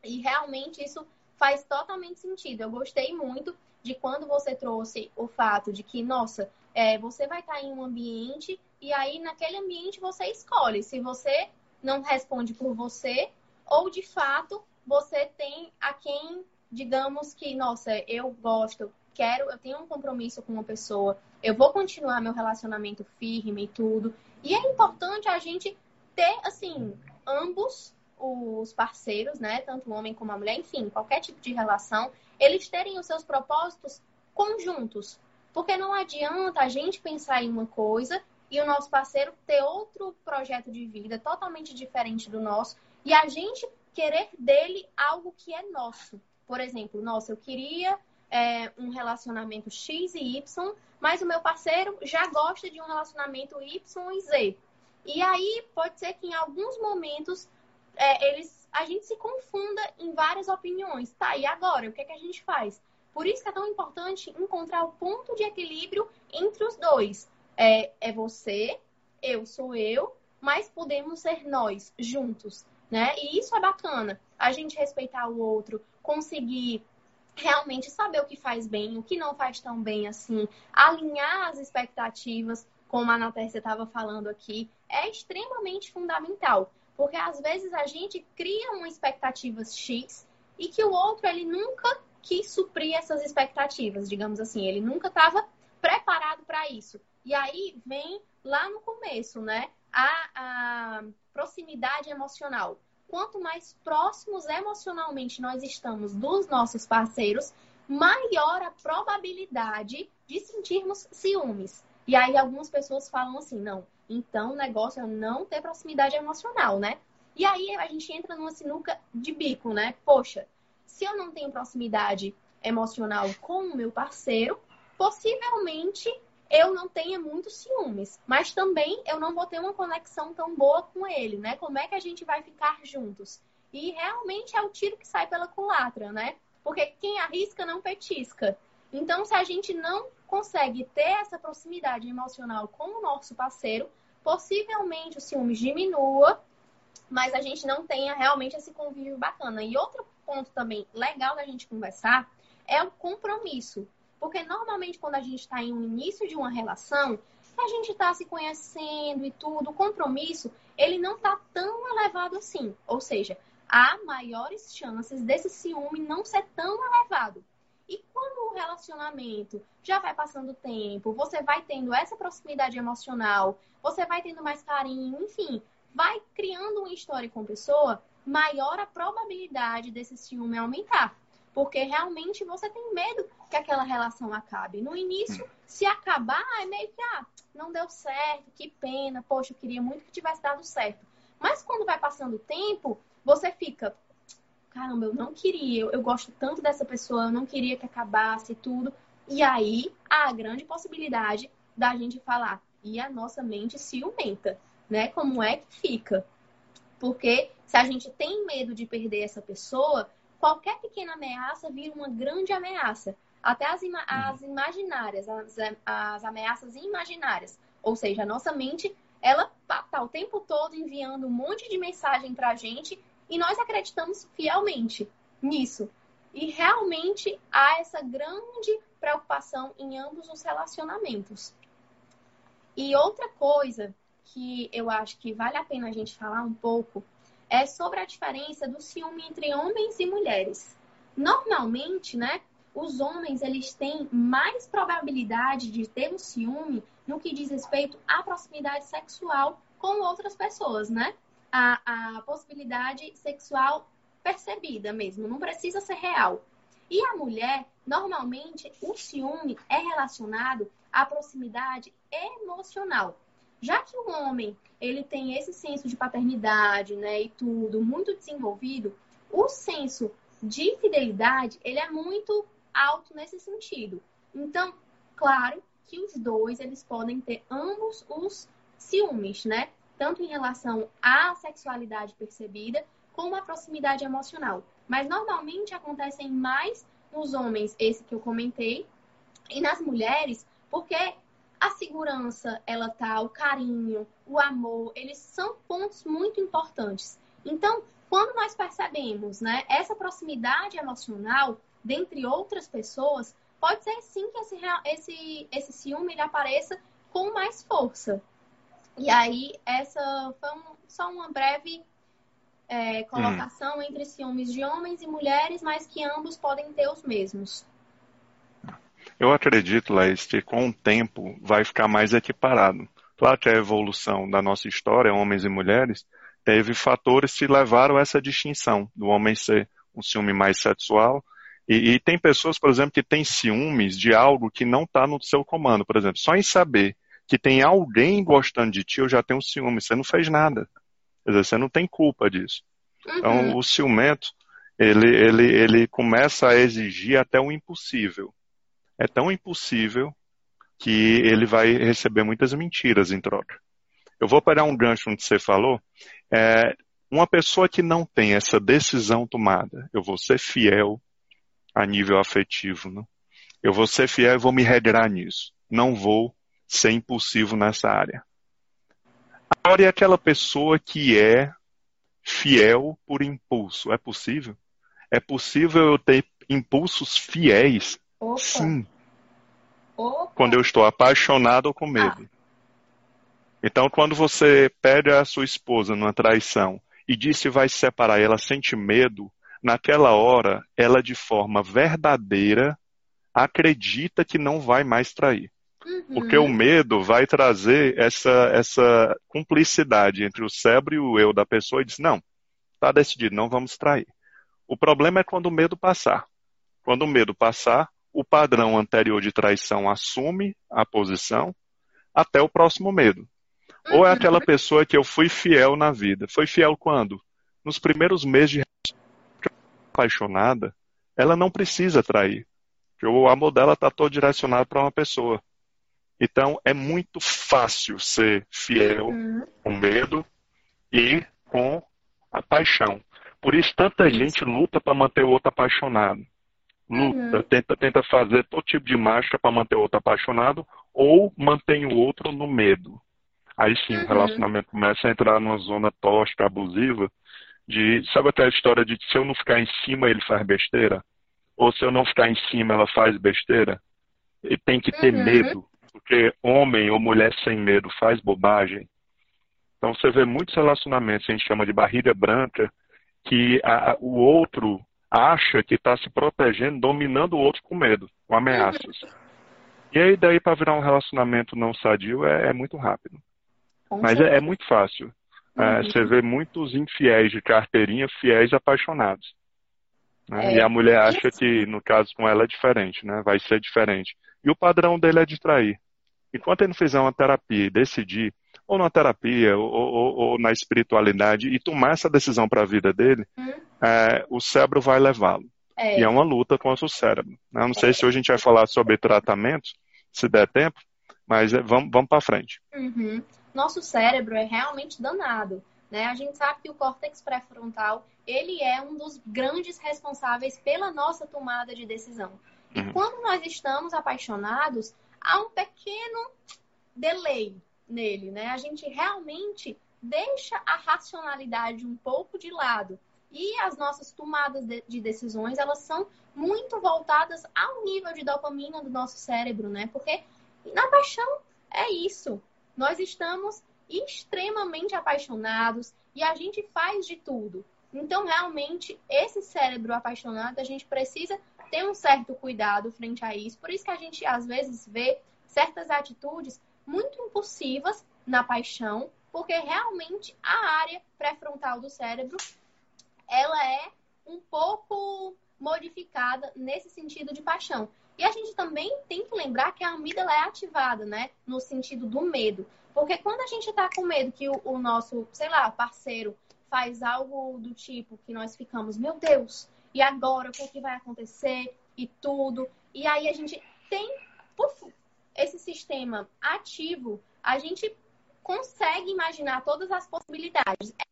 E realmente isso faz totalmente sentido. Eu gostei muito de quando você trouxe o fato de que, nossa, é, você vai estar em um ambiente e aí naquele ambiente você escolhe se você não responde por você ou de fato você tem a quem, digamos que, nossa, eu gosto, quero, eu tenho um compromisso com uma pessoa, eu vou continuar meu relacionamento firme e tudo. E é importante a gente ter, assim, ambos os parceiros, né, tanto o homem como a mulher, enfim, qualquer tipo de relação, eles terem os seus propósitos conjuntos. Porque não adianta a gente pensar em uma coisa e o nosso parceiro ter outro projeto de vida totalmente diferente do nosso e a gente querer dele algo que é nosso. Por exemplo, nossa, eu queria é, um relacionamento X e Y, mas o meu parceiro já gosta de um relacionamento Y e Z. E aí pode ser que em alguns momentos é, eles, a gente se confunda em várias opiniões. Tá, e agora? O que, é que a gente faz? Por isso que é tão importante encontrar o ponto de equilíbrio entre os dois. É, é você, eu sou eu, mas podemos ser nós juntos, né? E isso é bacana. A gente respeitar o outro, conseguir realmente saber o que faz bem, o que não faz tão bem assim, alinhar as expectativas, como a Natécia estava falando aqui, é extremamente fundamental. Porque às vezes a gente cria uma expectativa X e que o outro ele nunca quis suprir essas expectativas, digamos assim, ele nunca estava preparado para isso. E aí vem lá no começo, né? A, a proximidade emocional. Quanto mais próximos emocionalmente nós estamos dos nossos parceiros, maior a probabilidade de sentirmos ciúmes. E aí algumas pessoas falam assim, não, então o negócio é não ter proximidade emocional, né? E aí a gente entra numa sinuca de bico, né? Poxa, se eu não tenho proximidade emocional com o meu parceiro, possivelmente eu não tenha muitos ciúmes, mas também eu não vou ter uma conexão tão boa com ele, né? Como é que a gente vai ficar juntos? E realmente é o tiro que sai pela culatra, né? Porque quem arrisca não petisca. Então, se a gente não consegue ter essa proximidade emocional com o nosso parceiro, possivelmente o ciúmes diminua, mas a gente não tenha realmente esse convívio bacana. E outro ponto também legal da gente conversar é o compromisso. Porque normalmente quando a gente está em um início de uma relação, a gente está se conhecendo e tudo, o compromisso, ele não está tão elevado assim. Ou seja, há maiores chances desse ciúme não ser tão elevado. E quando o relacionamento já vai passando o tempo, você vai tendo essa proximidade emocional, você vai tendo mais carinho, enfim, vai criando uma história com a pessoa, maior a probabilidade desse ciúme aumentar. Porque realmente você tem medo que aquela relação acabe. No início, se acabar, é meio que, ah, não deu certo, que pena, poxa, eu queria muito que tivesse dado certo. Mas quando vai passando o tempo, você fica, caramba, eu não queria, eu, gosto tanto dessa pessoa, eu não queria que acabasse tudo. E aí há a grande possibilidade da gente falar, e a nossa mente ciumenta, né? Como é que fica? Porque se a gente tem medo de perder essa pessoa, qualquer pequena ameaça vira uma grande ameaça. Até as, ima as imaginárias, as, as ameaças imaginárias. Ou seja, a nossa mente, ela tá, tá o tempo todo enviando um monte de mensagem pra gente e nós acreditamos fielmente nisso. E realmente há essa grande preocupação em ambos os relacionamentos. E outra coisa que eu acho que vale a pena a gente falar um pouco é sobre a diferença do ciúme entre homens e mulheres. Normalmente, né, os homens eles têm mais probabilidade de ter um ciúme no que diz respeito à proximidade sexual com outras pessoas, né? a, a possibilidade sexual percebida mesmo, não precisa ser real. E a mulher, normalmente, o ciúme é relacionado à proximidade emocional. Já que o homem, ele tem esse senso de paternidade, né, e tudo muito desenvolvido, o senso de fidelidade, ele é muito alto nesse sentido. Então, claro que os dois, eles podem ter ambos os ciúmes, né? tanto em relação à sexualidade percebida como à proximidade emocional. Mas normalmente acontecem mais nos homens, esse que eu comentei, e nas mulheres, porque a segurança, ela tá, o carinho, o amor, eles são pontos muito importantes. Então, quando nós percebemos, né, essa proximidade emocional dentre outras pessoas, pode ser sim que esse, esse, esse ciúme ele apareça com mais força. E aí, essa foi um, só uma breve é, colocação hum. entre ciúmes de homens e mulheres, mas que ambos podem ter os mesmos. Eu acredito, Laís, que com o tempo vai ficar mais equiparado. Claro que a evolução da nossa história, homens e mulheres, teve fatores que levaram a essa distinção do homem ser um ciúme mais sexual. E, e tem pessoas, por exemplo, que têm ciúmes de algo que não está no seu comando. Por exemplo, só em saber que tem alguém gostando de ti, eu já tenho ciúme. Você não fez nada. Quer dizer, você não tem culpa disso. Então, uhum. Então, o ciumento, ele, ele, ele começa a exigir até o impossível. É tão impossível que ele vai receber muitas mentiras em troca. Eu vou pegar um gancho onde você falou. É, uma pessoa que não tem essa decisão tomada, eu vou ser fiel a nível afetivo, né? eu vou ser fiel e vou me regrar nisso. Não vou ser impulsivo nessa área. Agora é aquela pessoa que é fiel por impulso. É possível? É possível eu ter impulsos fiéis? Opa. Sim. Opa. Quando eu estou apaixonado ou com medo. Ah. Então, quando você pede a sua esposa numa traição e diz que vai se separar e ela sente medo, naquela hora, ela de forma verdadeira acredita que não vai mais trair. Uhum. Porque o medo vai trazer essa, essa cumplicidade entre o cérebro e o eu da pessoa e diz: não, está decidido, não vamos trair. O problema é quando o medo passar. Quando o medo passar, o padrão anterior de traição assume a posição até o próximo medo. Uhum. Ou é uhum. aquela pessoa que eu fui fiel na vida. Foi fiel quando? Nos primeiros meses de apaixonada, ela não precisa trair. Porque o amor dela está todo direcionado para uma pessoa. Então é muito fácil ser fiel uhum. com medo e com a paixão. Por isso tanta gente luta para manter o outro apaixonado. Luta, uhum. tenta, tenta fazer todo tipo de marcha para manter o outro apaixonado ou mantém o outro no medo. Aí sim, uhum. o relacionamento começa a entrar numa zona tóxica, abusiva, de, sabe aquela história de se eu não ficar em cima ele faz besteira? Ou se eu não ficar em cima ela faz besteira? E tem que ter uhum. medo porque homem ou mulher sem medo faz bobagem. Então você vê muitos relacionamentos, a gente chama de barriga branca, que a, o outro acha que está se protegendo, dominando o outro com medo, com ameaças. E aí daí para virar um relacionamento não sadio é, é muito rápido. Mas é, é, muito fácil. É, uhum. você vê muitos infiéis de carteirinha, fiéis apaixonados. Né? É. E a mulher acha que, no caso com ela, é diferente, né? Vai ser diferente. E o padrão dele é de trair. Enquanto ele não fizer uma terapia e decidir, ou na terapia, ou, ou, ou na espiritualidade, e tomar essa decisão para a vida dele, hum. é, o cérebro vai levá-lo. É. E é uma luta contra o cérebro. Né? Eu não sei é. se hoje a gente vai falar sobre tratamento, se der tempo, mas é, vamos, vamos para frente. Uhum. Nosso cérebro é realmente danado. Né? A gente sabe que o córtex pré-frontal ele é um dos grandes responsáveis pela nossa tomada de decisão. E uhum. quando nós estamos apaixonados, há um pequeno delay nele, né? A gente realmente deixa a racionalidade um pouco de lado. E as nossas tomadas de decisões, elas são muito voltadas ao nível de dopamina do nosso cérebro, né? Porque na paixão é isso. Nós estamos extremamente apaixonados e a gente faz de tudo. Então, realmente, esse cérebro apaixonado, a gente precisa ter um certo cuidado frente a isso. Por isso que a gente às vezes vê certas atitudes muito impulsivas na paixão, porque realmente a área pré-frontal do cérebro ela é um pouco modificada nesse sentido de paixão. E a gente também tem que lembrar que a amígdala é ativada, né? No sentido do medo. Porque quando a gente tá com medo que o, o nosso, sei lá, parceiro faz algo do tipo que nós ficamos, meu Deus, e agora o que, é que vai acontecer e tudo. E aí a gente tem uf, esse sistema ativo, a gente consegue imaginar todas as possibilidades. É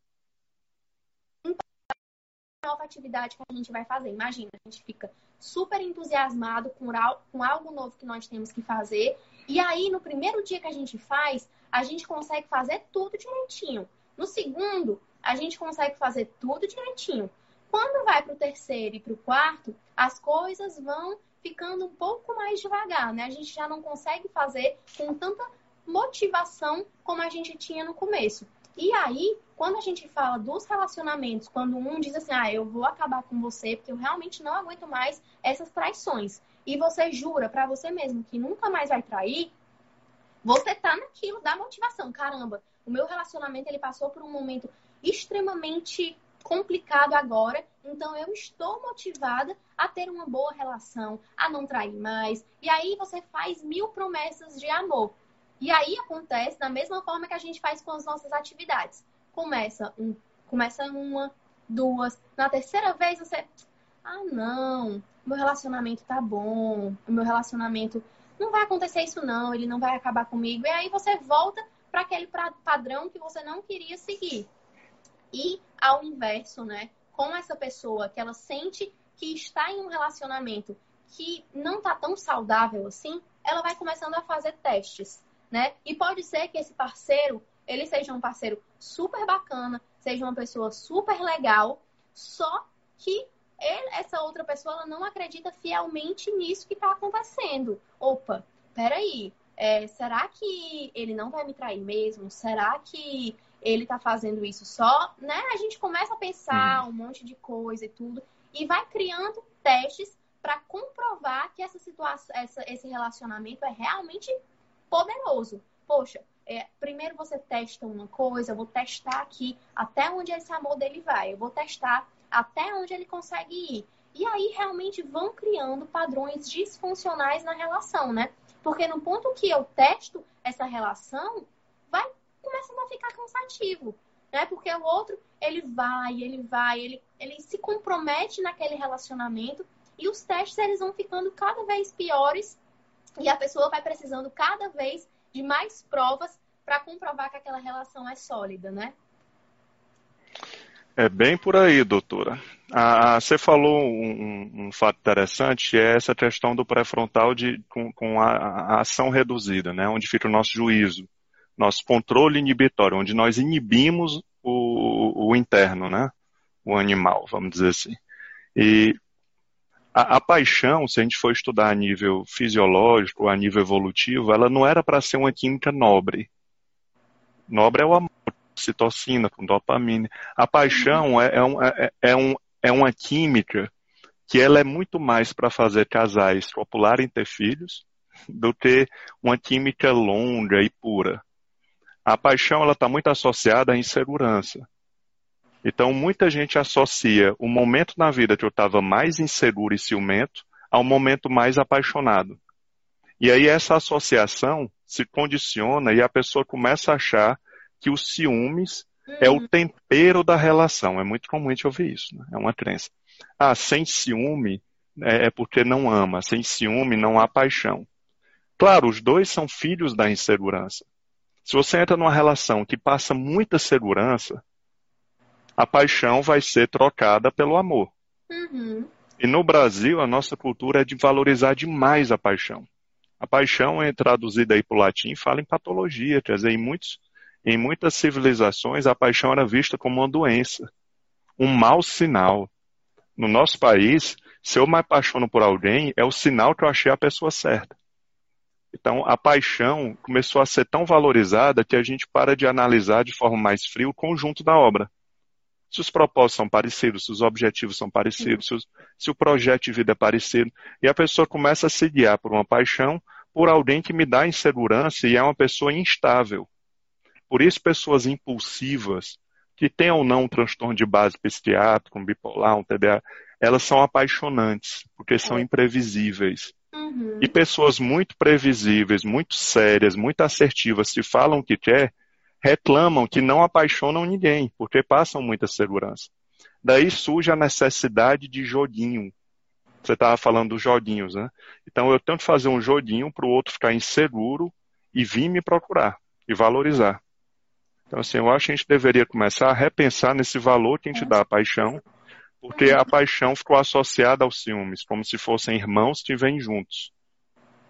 nova atividade que a gente vai fazer. Imagina, a gente fica super entusiasmado com, algo novo que nós temos que fazer. E aí, no primeiro dia que a gente faz, a gente consegue fazer tudo direitinho. No segundo, a gente consegue fazer tudo direitinho. Quando vai para o terceiro e para o quarto, as coisas vão ficando um pouco mais devagar, né? A gente já não consegue fazer com tanta motivação como a gente tinha no começo. E aí, quando a gente fala dos relacionamentos, quando um diz assim, ah, eu vou acabar com você porque eu realmente não aguento mais essas traições, e você jura para você mesmo que nunca mais vai trair, você tá naquilo da motivação. Caramba, o meu relacionamento ele passou por um momento extremamente complicado agora, então eu estou motivada a ter uma boa relação, a não trair mais. E aí você faz mil promessas de amor. E aí acontece da mesma forma que a gente faz com as nossas atividades. Começa, um, começa uma, duas, na terceira vez você. Ah, não, meu relacionamento tá bom, o meu relacionamento não vai acontecer isso não, ele não vai acabar comigo. E aí você volta para aquele padrão que você não queria seguir. E ao inverso, né? Com essa pessoa que ela sente que está em um relacionamento que não tá tão saudável assim, ela vai começando a fazer testes né? E pode ser que esse parceiro, ele seja um parceiro super bacana, seja uma pessoa super legal, só que ele, essa outra pessoa ela não acredita fielmente nisso que está acontecendo. Opa, peraí, é, será que ele não vai me trair mesmo? Será que ele está fazendo isso só? Né? A gente começa a pensar uhum. um monte de coisa e tudo, e vai criando testes para comprovar que essa situação, essa, esse relacionamento é realmente poderoso. Poxa, é, primeiro você testa uma coisa, eu vou testar aqui até onde esse amor dele vai, eu vou testar até onde ele consegue ir. E aí realmente vão criando padrões disfuncionais na relação, né? Porque no ponto que eu testo essa relação, começando a ficar cansativo, né? Porque o outro, ele vai, ele vai, ele, ele se compromete naquele relacionamento e os testes eles vão ficando cada vez piores e a pessoa vai precisando cada vez de mais provas para comprovar que aquela relação é sólida, né? É bem por aí, doutora. Ah, você falou um, um, fato interessante, é essa questão do pré-frontal de, com, com a, a, ação reduzida, né? onde fica o nosso juízo, nosso controle inibitório, onde nós inibimos o, o interno, né? o animal, vamos dizer assim. E a, a, paixão, se a gente for estudar a nível fisiológico, a nível evolutivo, ela não era para ser uma química nobre. Nobre é o amor, citocina, com dopamina. A paixão é, é, um, é, é, um, é uma química que ela é muito mais para fazer casais copularem ter filhos do que uma química longa e pura. A paixão ela está muito associada à insegurança. Então, muita gente associa o momento na vida que eu estava mais inseguro e ciumento ao momento mais apaixonado. E aí essa associação se condiciona e a pessoa começa a achar que os ciúmes é o uhum. tempero da relação. É muito comum a gente ouvir isso, né? é uma crença. Ah, sem ciúme é, é porque não ama, sem ciúme não há paixão. Claro, os dois são filhos da insegurança. Se você entra numa relação que passa muita segurança, a paixão vai ser trocada pelo amor. Uhum. E no Brasil, a nossa cultura é de valorizar demais a paixão. A paixão é traduzida aí para o latim, fala em patologia, quer dizer, em, muitos, em muitas civilizações a paixão era vista como uma doença, um mau sinal. No nosso país, se eu me apaixono por alguém, é o sinal que eu achei a pessoa certa. Então, a paixão começou a ser tão valorizada que a gente para de analisar de forma mais fria o conjunto da obra se os propósitos são parecidos, se os objetivos são parecidos, se, os, se, o projeto de vida é parecido. E a pessoa começa a se guiar por uma paixão por alguém que me dá insegurança e é uma pessoa instável. Por isso, pessoas impulsivas, que têm ou não um transtorno de base psiquiátrica, um bipolar, um TDA, elas são apaixonantes, porque são é. imprevisíveis. Uhum. E pessoas muito previsíveis, muito sérias, muito assertivas, se falam que quer, reclamam que não apaixonam ninguém, porque passam muita segurança. Daí surge a necessidade de joguinho. Você estava falando dos joguinhos, né? Então eu tento fazer um joguinho para o outro ficar inseguro e vir me procurar e valorizar. Então, assim, eu acho que a gente deveria começar a repensar nesse valor que a gente dá à paixão, porque a paixão ficou associada aos ciúmes, como se fossem irmãos que vêm juntos.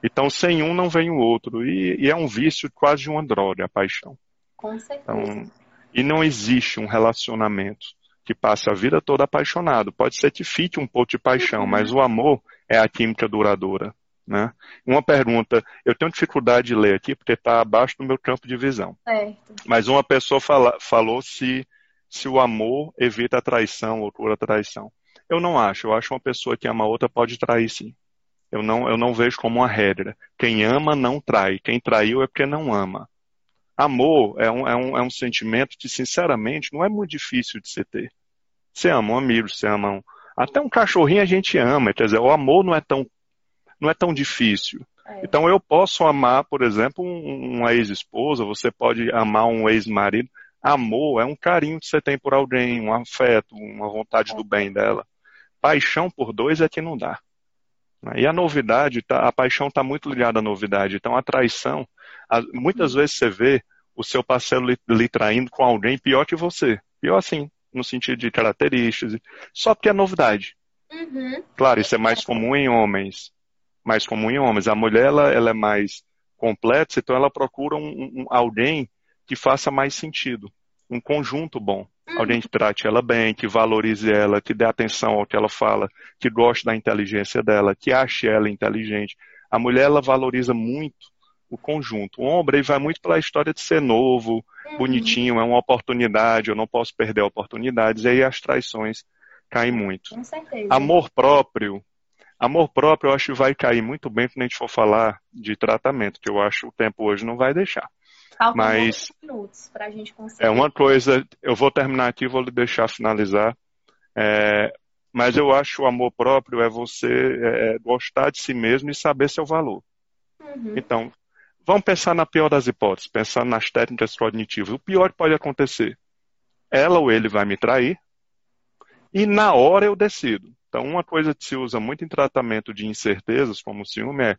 Então, sem um não vem o outro. E, e é um vício quase de uma droga, a paixão. Com certeza. Então, e não existe um relacionamento que passe a vida toda apaixonado. Pode ser que fique um pouco de paixão, mas o amor é a química duradoura. Né? Uma pergunta, eu tenho dificuldade de ler aqui porque está abaixo do meu campo de visão. Certo. Mas uma pessoa fala, falou se, se o amor evita a traição ou cura a traição. Eu não acho. Eu acho uma pessoa que ama outra pode trair sim. Eu não, eu não vejo como uma regra. Quem ama não trai. Quem traiu é porque não ama. Amor é um, é, um, é um sentimento que, sinceramente, não é muito difícil de se ter. Você ama um amigo, você ama um... Até um cachorrinho a gente ama, quer dizer, o amor não é tão, não é tão difícil. É. Então eu posso amar, por exemplo, uma ex-esposa, você pode amar um ex-marido. Amor é um carinho que você tem por alguém, um afeto, uma vontade do bem dela. Paixão por dois é que não dá. E a novidade, tá, a paixão está muito ligada à novidade. Então a traição, muitas vezes você vê o seu parceiro lhe, lhe traindo com alguém pior que você. Pior assim, no sentido de características, só porque é novidade. Uhum. Claro, isso é mais comum em homens. Mais comum em homens. A mulher, ela, ela é mais completa, então ela procura um, um, alguém que faça mais sentido. Um conjunto bom. Uhum. Alguém que trate ela bem, que valorize ela, que dê atenção ao que ela fala, que goste da inteligência dela, que ache ela inteligente. A mulher, ela valoriza muito o conjunto. O homem vai muito pela história de ser novo, uhum. bonitinho, é uma oportunidade, eu não posso perder oportunidades, e aí as traições caem muito. Com certeza. Amor próprio. Amor próprio eu acho que vai cair muito bem quando a gente for falar de tratamento, que eu acho que o tempo hoje não vai deixar. Faltam Mas minutos para a gente conseguir. É uma coisa, eu vou terminar aqui, vou deixar finalizar. É, mas eu acho o amor próprio é você é, é, gostar de si mesmo e saber seu valor. Uhum. Então, vamos pensar na pior das hipóteses, pensar nas técnicas cognitivas. O pior que pode acontecer, ela ou ele vai me trair, e na hora eu decido. Então, uma coisa que se usa muito em tratamento de incertezas, como o ciúme, é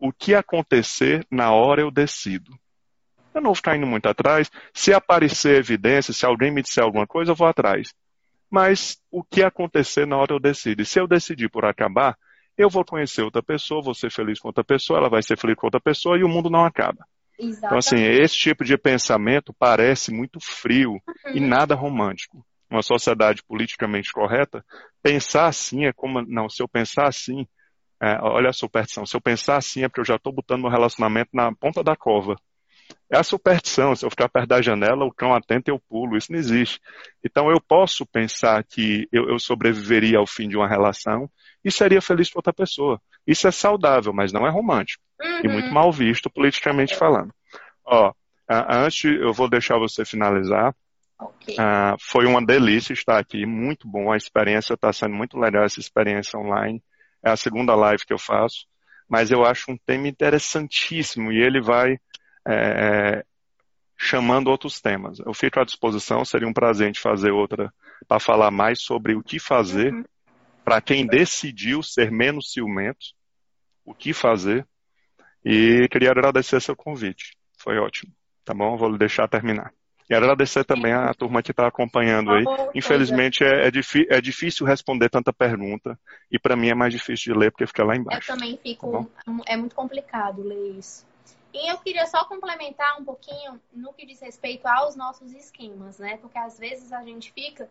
o que acontecer na hora eu decido. Eu não vou ficar indo muito atrás. Se aparecer evidência, se alguém me disser alguma coisa, eu vou atrás. Mas o que acontecer na hora eu decido. E se eu decidir por acabar, eu vou conhecer outra pessoa, vou ser feliz com outra pessoa, ela vai ser feliz com outra pessoa e o mundo não acaba. Exatamente. Então, assim, esse tipo de pensamento parece muito frio uhum. e nada romântico. Uma sociedade politicamente correta, pensar assim é como. Não, se eu pensar assim, é, olha a superstição, se eu pensar assim é porque eu já estou botando meu relacionamento na ponta da cova. É a superstição, se eu ficar perto da janela, o cão atento eu pulo, isso não existe. Então eu posso pensar que eu, eu sobreviveria ao fim de uma relação e seria feliz com outra pessoa. Isso é saudável, mas não é romântico. Uhum. E muito mal visto politicamente falando. Ó, antes eu vou deixar você finalizar. Okay. Uh, foi uma delícia estar aqui, muito bom. A experiência está sendo muito legal, essa experiência online. É a segunda live que eu faço, mas eu acho um tema interessantíssimo e ele vai é, chamando outros temas. Eu fico à disposição, seria um prazer de fazer outra para falar mais sobre o que fazer uhum. para quem decidiu ser menos ciumento, o que fazer. E queria agradecer seu convite. Foi ótimo. Tá bom? Vou deixar terminar. E agradecer também a turma que está acompanhando aí. Infelizmente é, é, é, difícil responder tanta pergunta e para mim é mais difícil de ler porque fica lá embaixo. Eu também fico. Tá é muito complicado ler isso. E eu queria só complementar um pouquinho no que diz respeito aos nossos esquemas, né? Porque às vezes a gente fica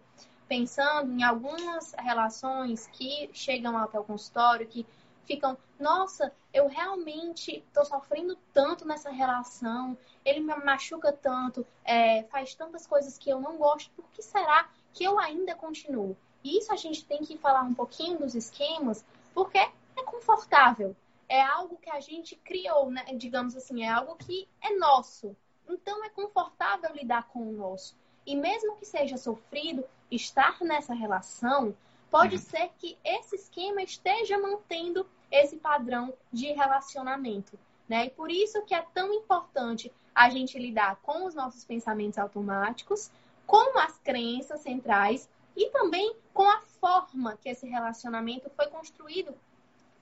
pensando em algumas relações que chegam até o consultório, que ficam, nossa, eu realmente estou sofrendo tanto nessa relação, ele me machuca tanto, é, faz tantas coisas que eu não gosto, por que será que eu ainda continuo? E isso a gente tem que falar um pouquinho dos esquemas, porque é confortável é algo que a gente criou, né? digamos assim, é algo que é nosso. Então é confortável lidar com o nosso. E mesmo que seja sofrido, estar nessa relação, pode uhum. ser que esse esquema esteja mantendo esse padrão de relacionamento. Né? E por isso que é tão importante a gente lidar com os nossos pensamentos automáticos, com as crenças centrais e também com a forma que esse relacionamento foi construído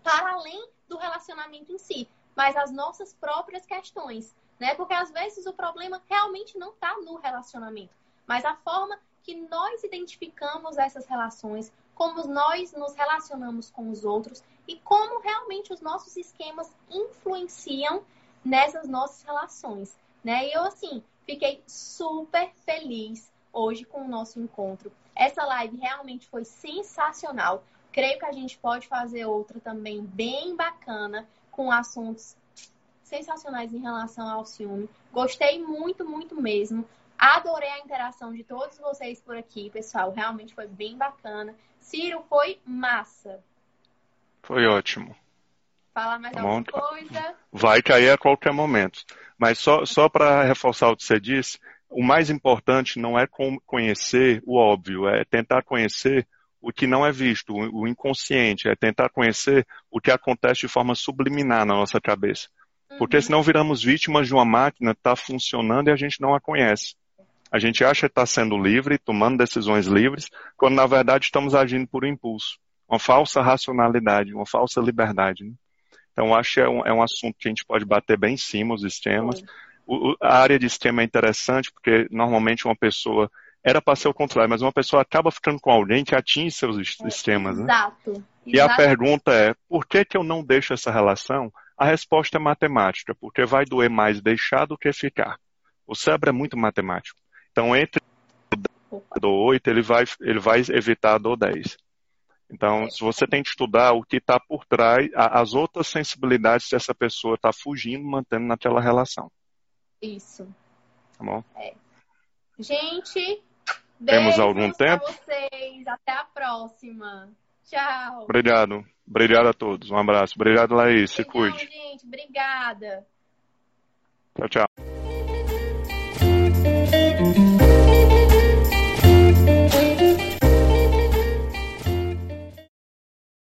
para além do relacionamento em si, mas as nossas próprias questões, né? Porque às vezes o problema realmente não está no relacionamento, mas a forma que nós identificamos essas relações, como nós nos relacionamos com os outros e como realmente os nossos esquemas influenciam nessas nossas relações, né? E eu assim fiquei super feliz hoje com o nosso encontro. Essa live realmente foi sensacional. Creio que a gente pode fazer outra também bem bacana, com assuntos sensacionais em relação ao ciúme. Gostei muito, muito mesmo. Adorei a interação de todos vocês por aqui, pessoal. Realmente foi bem bacana. Ciro, foi massa. Foi ótimo. Fala mais tá alguma coisa? Vai cair a qualquer momento. Mas só, só para reforçar o que você disse, o mais importante não é conhecer o óbvio, é tentar conhecer o que não é visto, o inconsciente, é tentar conhecer o que acontece de forma subliminar na nossa cabeça. Porque uhum. senão viramos vítimas de uma máquina que está funcionando e a gente não a conhece. A gente acha que está sendo livre, tomando decisões livres, quando na verdade estamos agindo por impulso. Uma falsa racionalidade, uma falsa liberdade. Né? Então, acho que é um, é um, assunto que a gente pode bater bem em cima, os sistemas. O, a área de esquema é interessante porque normalmente uma pessoa era para ser o contrário, mas uma pessoa acaba ficando com alguém que atinge seus é, sistemas. Né? Exato. E a pergunta é, por que, que eu não deixo essa relação? A resposta é matemática, porque vai doer mais deixar do que ficar. O cérebro é muito matemático. Então, entre o do 8, ele vai, ele vai evitar a do 10. Então, é. se você tem que estudar o que está por trás, as outras sensibilidades que essa pessoa está fugindo, mantendo naquela relação. Isso. Tá bom? É. Gente, temos algum tempo? vocês. Até a próxima. Tchau. Obrigado. Obrigado a todos. Um abraço. Obrigado, Laís. Se cuide. gente. Obrigada. Tchau, tchau.